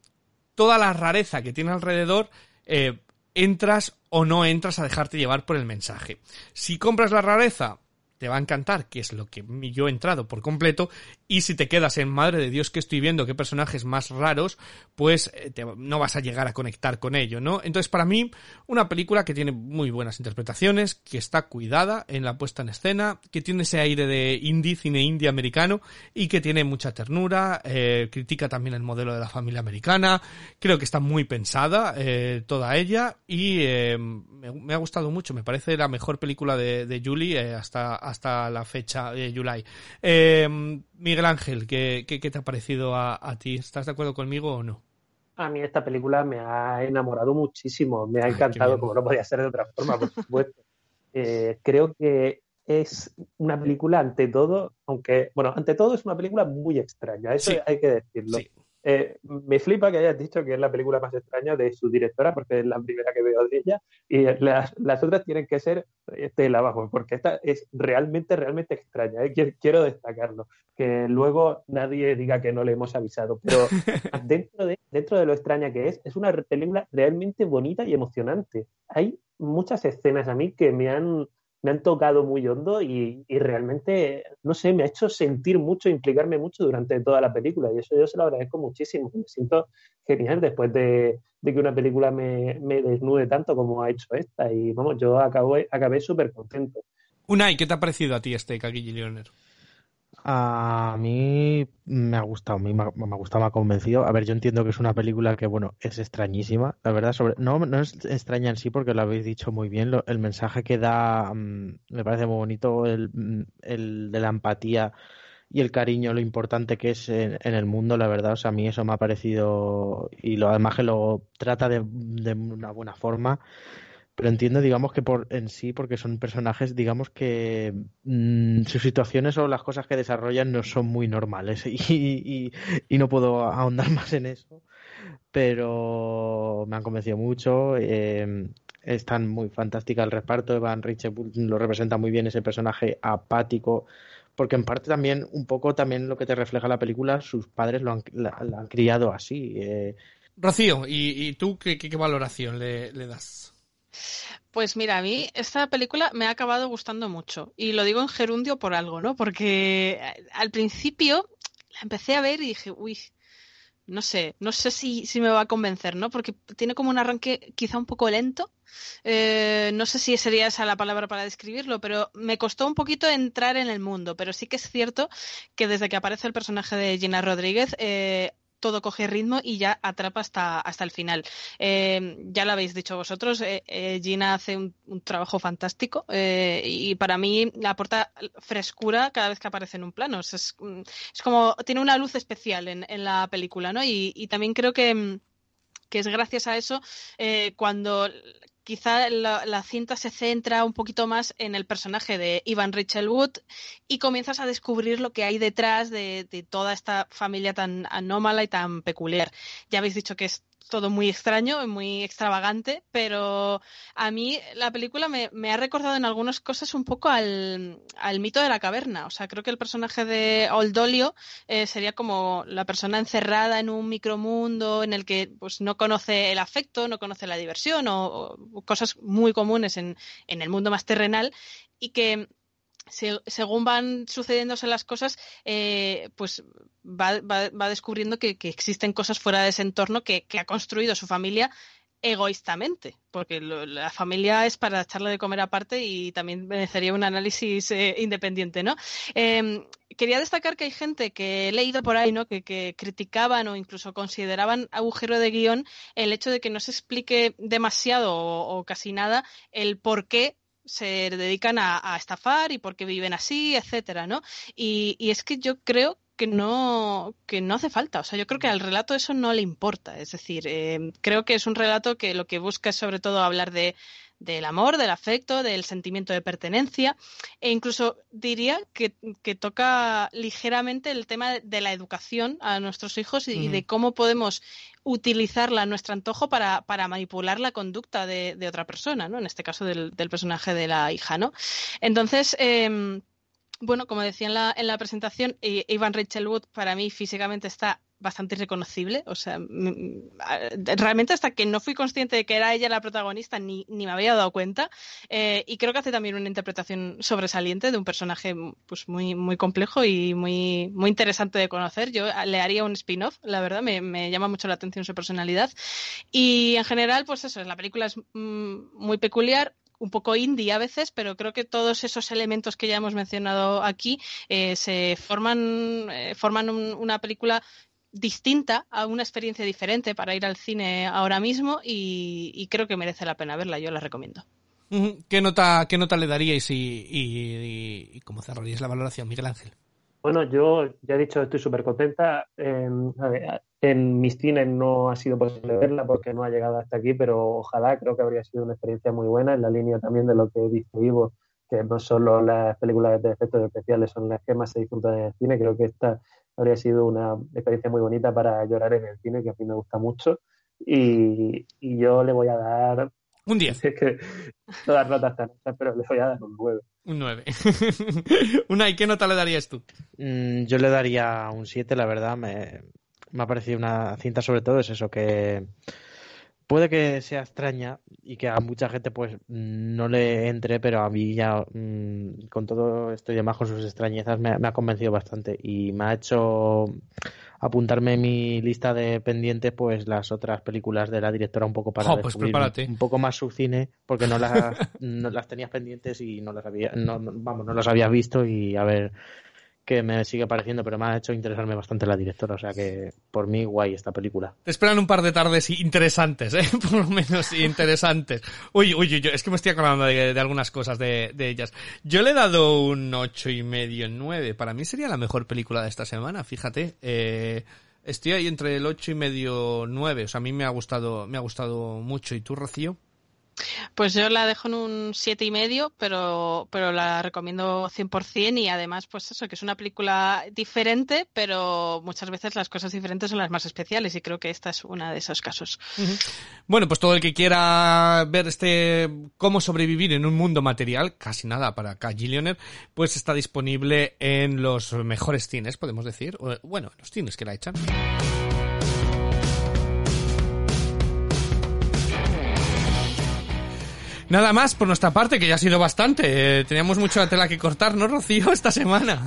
toda la rareza que tiene alrededor, eh, entras o no entras a dejarte llevar por el mensaje. Si compras la rareza, te va a encantar, que es lo que yo he entrado por completo, y si te quedas en madre de Dios que estoy viendo, qué personajes más raros, pues eh, no vas a llegar a conectar con ello, ¿no? Entonces, para mí, una película que tiene muy buenas interpretaciones, que está cuidada en la puesta en escena, que tiene ese aire de indie, cine indie americano, y que tiene mucha ternura, eh, critica también el modelo de la familia americana, creo que está muy pensada eh, toda ella, y me, ha gustado mucho, me parece la mejor película de, de Julie hasta, hasta la fecha de July. Eh, Miguel Ángel, ¿qué, qué, qué te ha parecido a, a, ti? ¿Estás de acuerdo conmigo o no? A mí esta película me ha enamorado muchísimo, me ha encantado, Ay, como no podía ser de otra forma, por supuesto. eh, creo que es una película ante todo, aunque, bueno, ante todo es una película muy extraña, eso sí. hay que decirlo. Sí. Eh, me flipa que hayas dicho que es la película más extraña de su directora, porque es la primera que veo de ella, y las, las otras tienen que ser tela abajo, porque esta es realmente, realmente extraña. ¿eh? Quiero destacarlo, que luego nadie diga que no le hemos avisado, pero dentro de, dentro de lo extraña que es, es una película realmente bonita y emocionante. Hay muchas escenas a mí que me han me han tocado muy hondo y, y, realmente, no sé, me ha hecho sentir mucho, implicarme mucho durante toda la película y eso yo se lo agradezco muchísimo. Me siento genial después de, de que una película me, me, desnude tanto como ha hecho esta y vamos, yo acabé, acabé súper contento. Unai, ¿qué te ha parecido a ti este Kaki? A mí me ha gustado, me ha, me ha, gustado, me ha convencido. A ver, yo entiendo que es una película que, bueno, es extrañísima, la verdad. Sobre, no, no es extraña en sí porque lo habéis dicho muy bien. Lo, el mensaje que da um, me parece muy bonito, el, el, de la empatía y el cariño, lo importante que es en, en, el mundo, la verdad. O sea, a mí eso me ha parecido y lo además que lo trata de, de una buena forma pero entiendo, digamos, que por en sí, porque son personajes, digamos, que mmm, sus situaciones o las cosas que desarrollan no son muy normales y, no puedo ahondar más en eso, pero me han convencido mucho. Eh, están muy fantástica el reparto, Evan Richard lo representa muy bien ese personaje apático, porque en parte también, un poco también lo que te refleja la película, sus padres lo han, criado así. Eh. Rocío, ¿y, y tú qué, qué, valoración le das? Pues mira, a mí esta película me ha acabado gustando mucho. Y lo digo en gerundio por algo, ¿no? Porque eh, al principio la empecé a ver y dije, uy, no sé, no sé si, si me va a convencer, ¿no? Porque tiene como un arranque quizá un poco lento. Eh, no sé si sería esa la palabra para describirlo, pero me costó un poquito entrar en el mundo. Pero sí que es cierto que desde que aparece el personaje de Gina Rodríguez, eh, todo coge ritmo y ya atrapa hasta, hasta el final. Eh, ya lo habéis dicho vosotros, eh, eh, Gina hace un, trabajo fantástico y para mí aporta frescura cada vez que aparece en un plano. Es, es, es como, tiene una luz especial en, en la película, ¿no? Y, y, también creo que, que es gracias a eso cuando quizá la, cinta se centra un poquito más en el personaje de Ivan Rachel Wood y comienzas a descubrir lo que hay detrás de, de toda esta familia tan anómala y tan peculiar. Ya habéis dicho que es todo muy extraño, muy extravagante, pero a mí la película me, ha recordado en algunas cosas un poco al, al, mito de la caverna. O sea, creo que el personaje de Oldolio eh, sería como la persona encerrada en un micromundo en el que pues, no conoce el afecto, no conoce la diversión o, o cosas muy comunes en, en el mundo más terrenal y que se, según van sucediéndose las cosas, eh, pues va, va, descubriendo que, existen cosas fuera de ese entorno que, ha construido su familia egoístamente, porque la familia es para echarle de comer aparte y también merecería un análisis eh, independiente, ¿no? Eh, quería destacar que hay gente que he leído por ahí, ¿no? Que, que, criticaban o incluso consideraban agujero de guion el hecho de que no se explique demasiado o, o casi nada el por qué se dedican a, estafar y por qué viven así, etcétera, ¿no? Y, y, es que yo creo que no, que no hace falta. O sea, yo creo que al relato eso no le importa. Es decir, eh, creo que es un relato que lo que busca es sobre todo hablar de, del amor, del afecto, del sentimiento de pertenencia e incluso diría que, que toca ligeramente el tema de la educación a nuestros hijos y, uh -huh. de cómo podemos utilizarla a nuestro antojo para, para manipular la conducta de, de, otra persona, ¿no? En este caso del, del personaje de la hija, ¿no? Entonces, eh, bueno, como decía en la, en la presentación, Ivan Rachel Wood para mí físicamente está bastante reconocible. O sea, realmente hasta que no fui consciente de que era ella la protagonista ni, ni me había dado cuenta. Eh, y creo que hace también una interpretación sobresaliente de un personaje pues muy, muy complejo y muy, muy interesante de conocer. Yo le haría un spin-off, la verdad, me, me, llama mucho la atención su personalidad. Y en general, pues eso, la película es mm, muy peculiar un poco indie a veces, pero creo que todos esos elementos que ya hemos mencionado aquí eh, se forman, eh, forman un, una película distinta, a una experiencia diferente para ir al cine ahora mismo y, y, creo que merece la pena verla, yo la recomiendo. ¿Qué nota, qué nota le daríais y, y, y cómo cerraríais la valoración, Miguel Ángel? Bueno, yo ya he dicho, estoy súper contenta. Eh, en mis cines no ha sido posible verla porque no ha llegado hasta aquí, pero ojalá, creo que habría sido una experiencia muy buena en la línea también de lo que dice Ivo, que no solo las películas de efectos especiales son las que más se disfrutan en el cine, creo que esta habría sido una experiencia muy bonita para llorar en el cine, que a mí me gusta mucho. Y, y yo le voy a dar. Un 10. Es que todas rotas están pero le voy a dar un 9. Un 9. una, ¿y qué nota le darías tú? Mm, yo le daría un 7, la verdad. Me, me ha parecido una cinta, sobre todo, es eso, que puede que sea extraña y que a mucha gente pues no le entre, pero a mí ya mmm, con todo esto y demás, con sus extrañezas, me, me, ha convencido bastante y me ha hecho apuntarme en mi lista de pendientes pues las otras películas de la directora un poco para oh, pues un poco más su cine porque no las, no las tenías pendientes y no las había no, no, vamos no las habías visto y a ver que me sigue pareciendo, pero me ha hecho interesarme bastante la directora, o sea que por mí guay esta película. Te esperan un par de tardes interesantes, ¿eh? por lo menos interesantes. Uy, uy, uy, es que me estoy acordando de, algunas cosas de, de, ellas. Yo le he dado un ocho y medio, nueve. Para mí sería la mejor película de esta semana, fíjate. Eh, estoy ahí entre el ocho y medio, nueve. O sea, a mí me ha gustado, me ha gustado mucho. ¿Y tú, Rocío? Pues yo la dejo en un siete y medio, pero, pero la recomiendo 100% y además, pues eso, que es una película diferente, pero muchas veces las cosas diferentes son las más especiales y creo que esta es una de esos casos. Bueno, pues todo el que quiera ver este cómo sobrevivir en un mundo material, casi nada para K-Gillionaire, pues está disponible en los mejores cines, podemos decir, o, bueno, en los cines que la echan. Nada más por nuestra parte, que ya ha sido bastante. Eh, teníamos mucha tela que cortar, ¿no, Rocío, esta semana?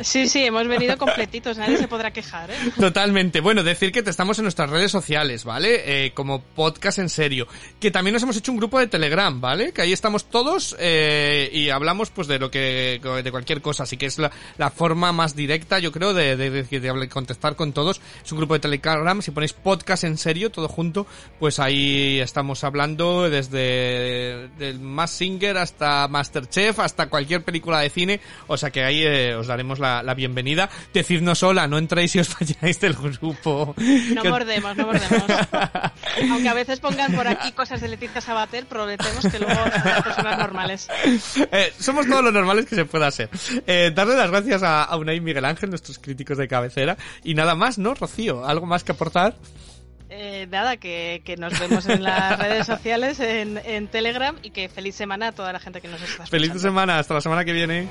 Sí, sí, hemos venido completitos, nadie se podrá quejar, ¿eh? Totalmente. Bueno, decir que te estamos en nuestras redes sociales, ¿vale? Eh, como podcast en serio. Que también nos hemos hecho un grupo de Telegram, ¿vale? Que ahí estamos todos eh, y hablamos pues de lo que, de cualquier cosa. Así que es la, la forma más directa, yo creo, de, de, de, de, contestar con todos. Es un grupo de Telegram, si ponéis podcast en serio, todo junto, pues ahí estamos hablando desde del más Singer hasta Masterchef, hasta cualquier película de cine, o sea que ahí eh, os daremos la, la, bienvenida. Decidnos hola, no entréis si os falláis del grupo. No mordemos, no mordemos. Aunque a veces pongan por aquí cosas de Leticia Sabater, prometemos que luego somos personas normales. Eh, somos todos los normales que se pueda ser. Eh, darle las gracias a, a Unai y Miguel Ángel, nuestros críticos de cabecera, y nada más, ¿no, Rocío? ¿Algo más que aportar? Eh, nada, que, que, nos vemos en las redes sociales, en, en, Telegram y que feliz semana a toda la gente que nos está escuchando. Feliz semana, hasta la semana que viene.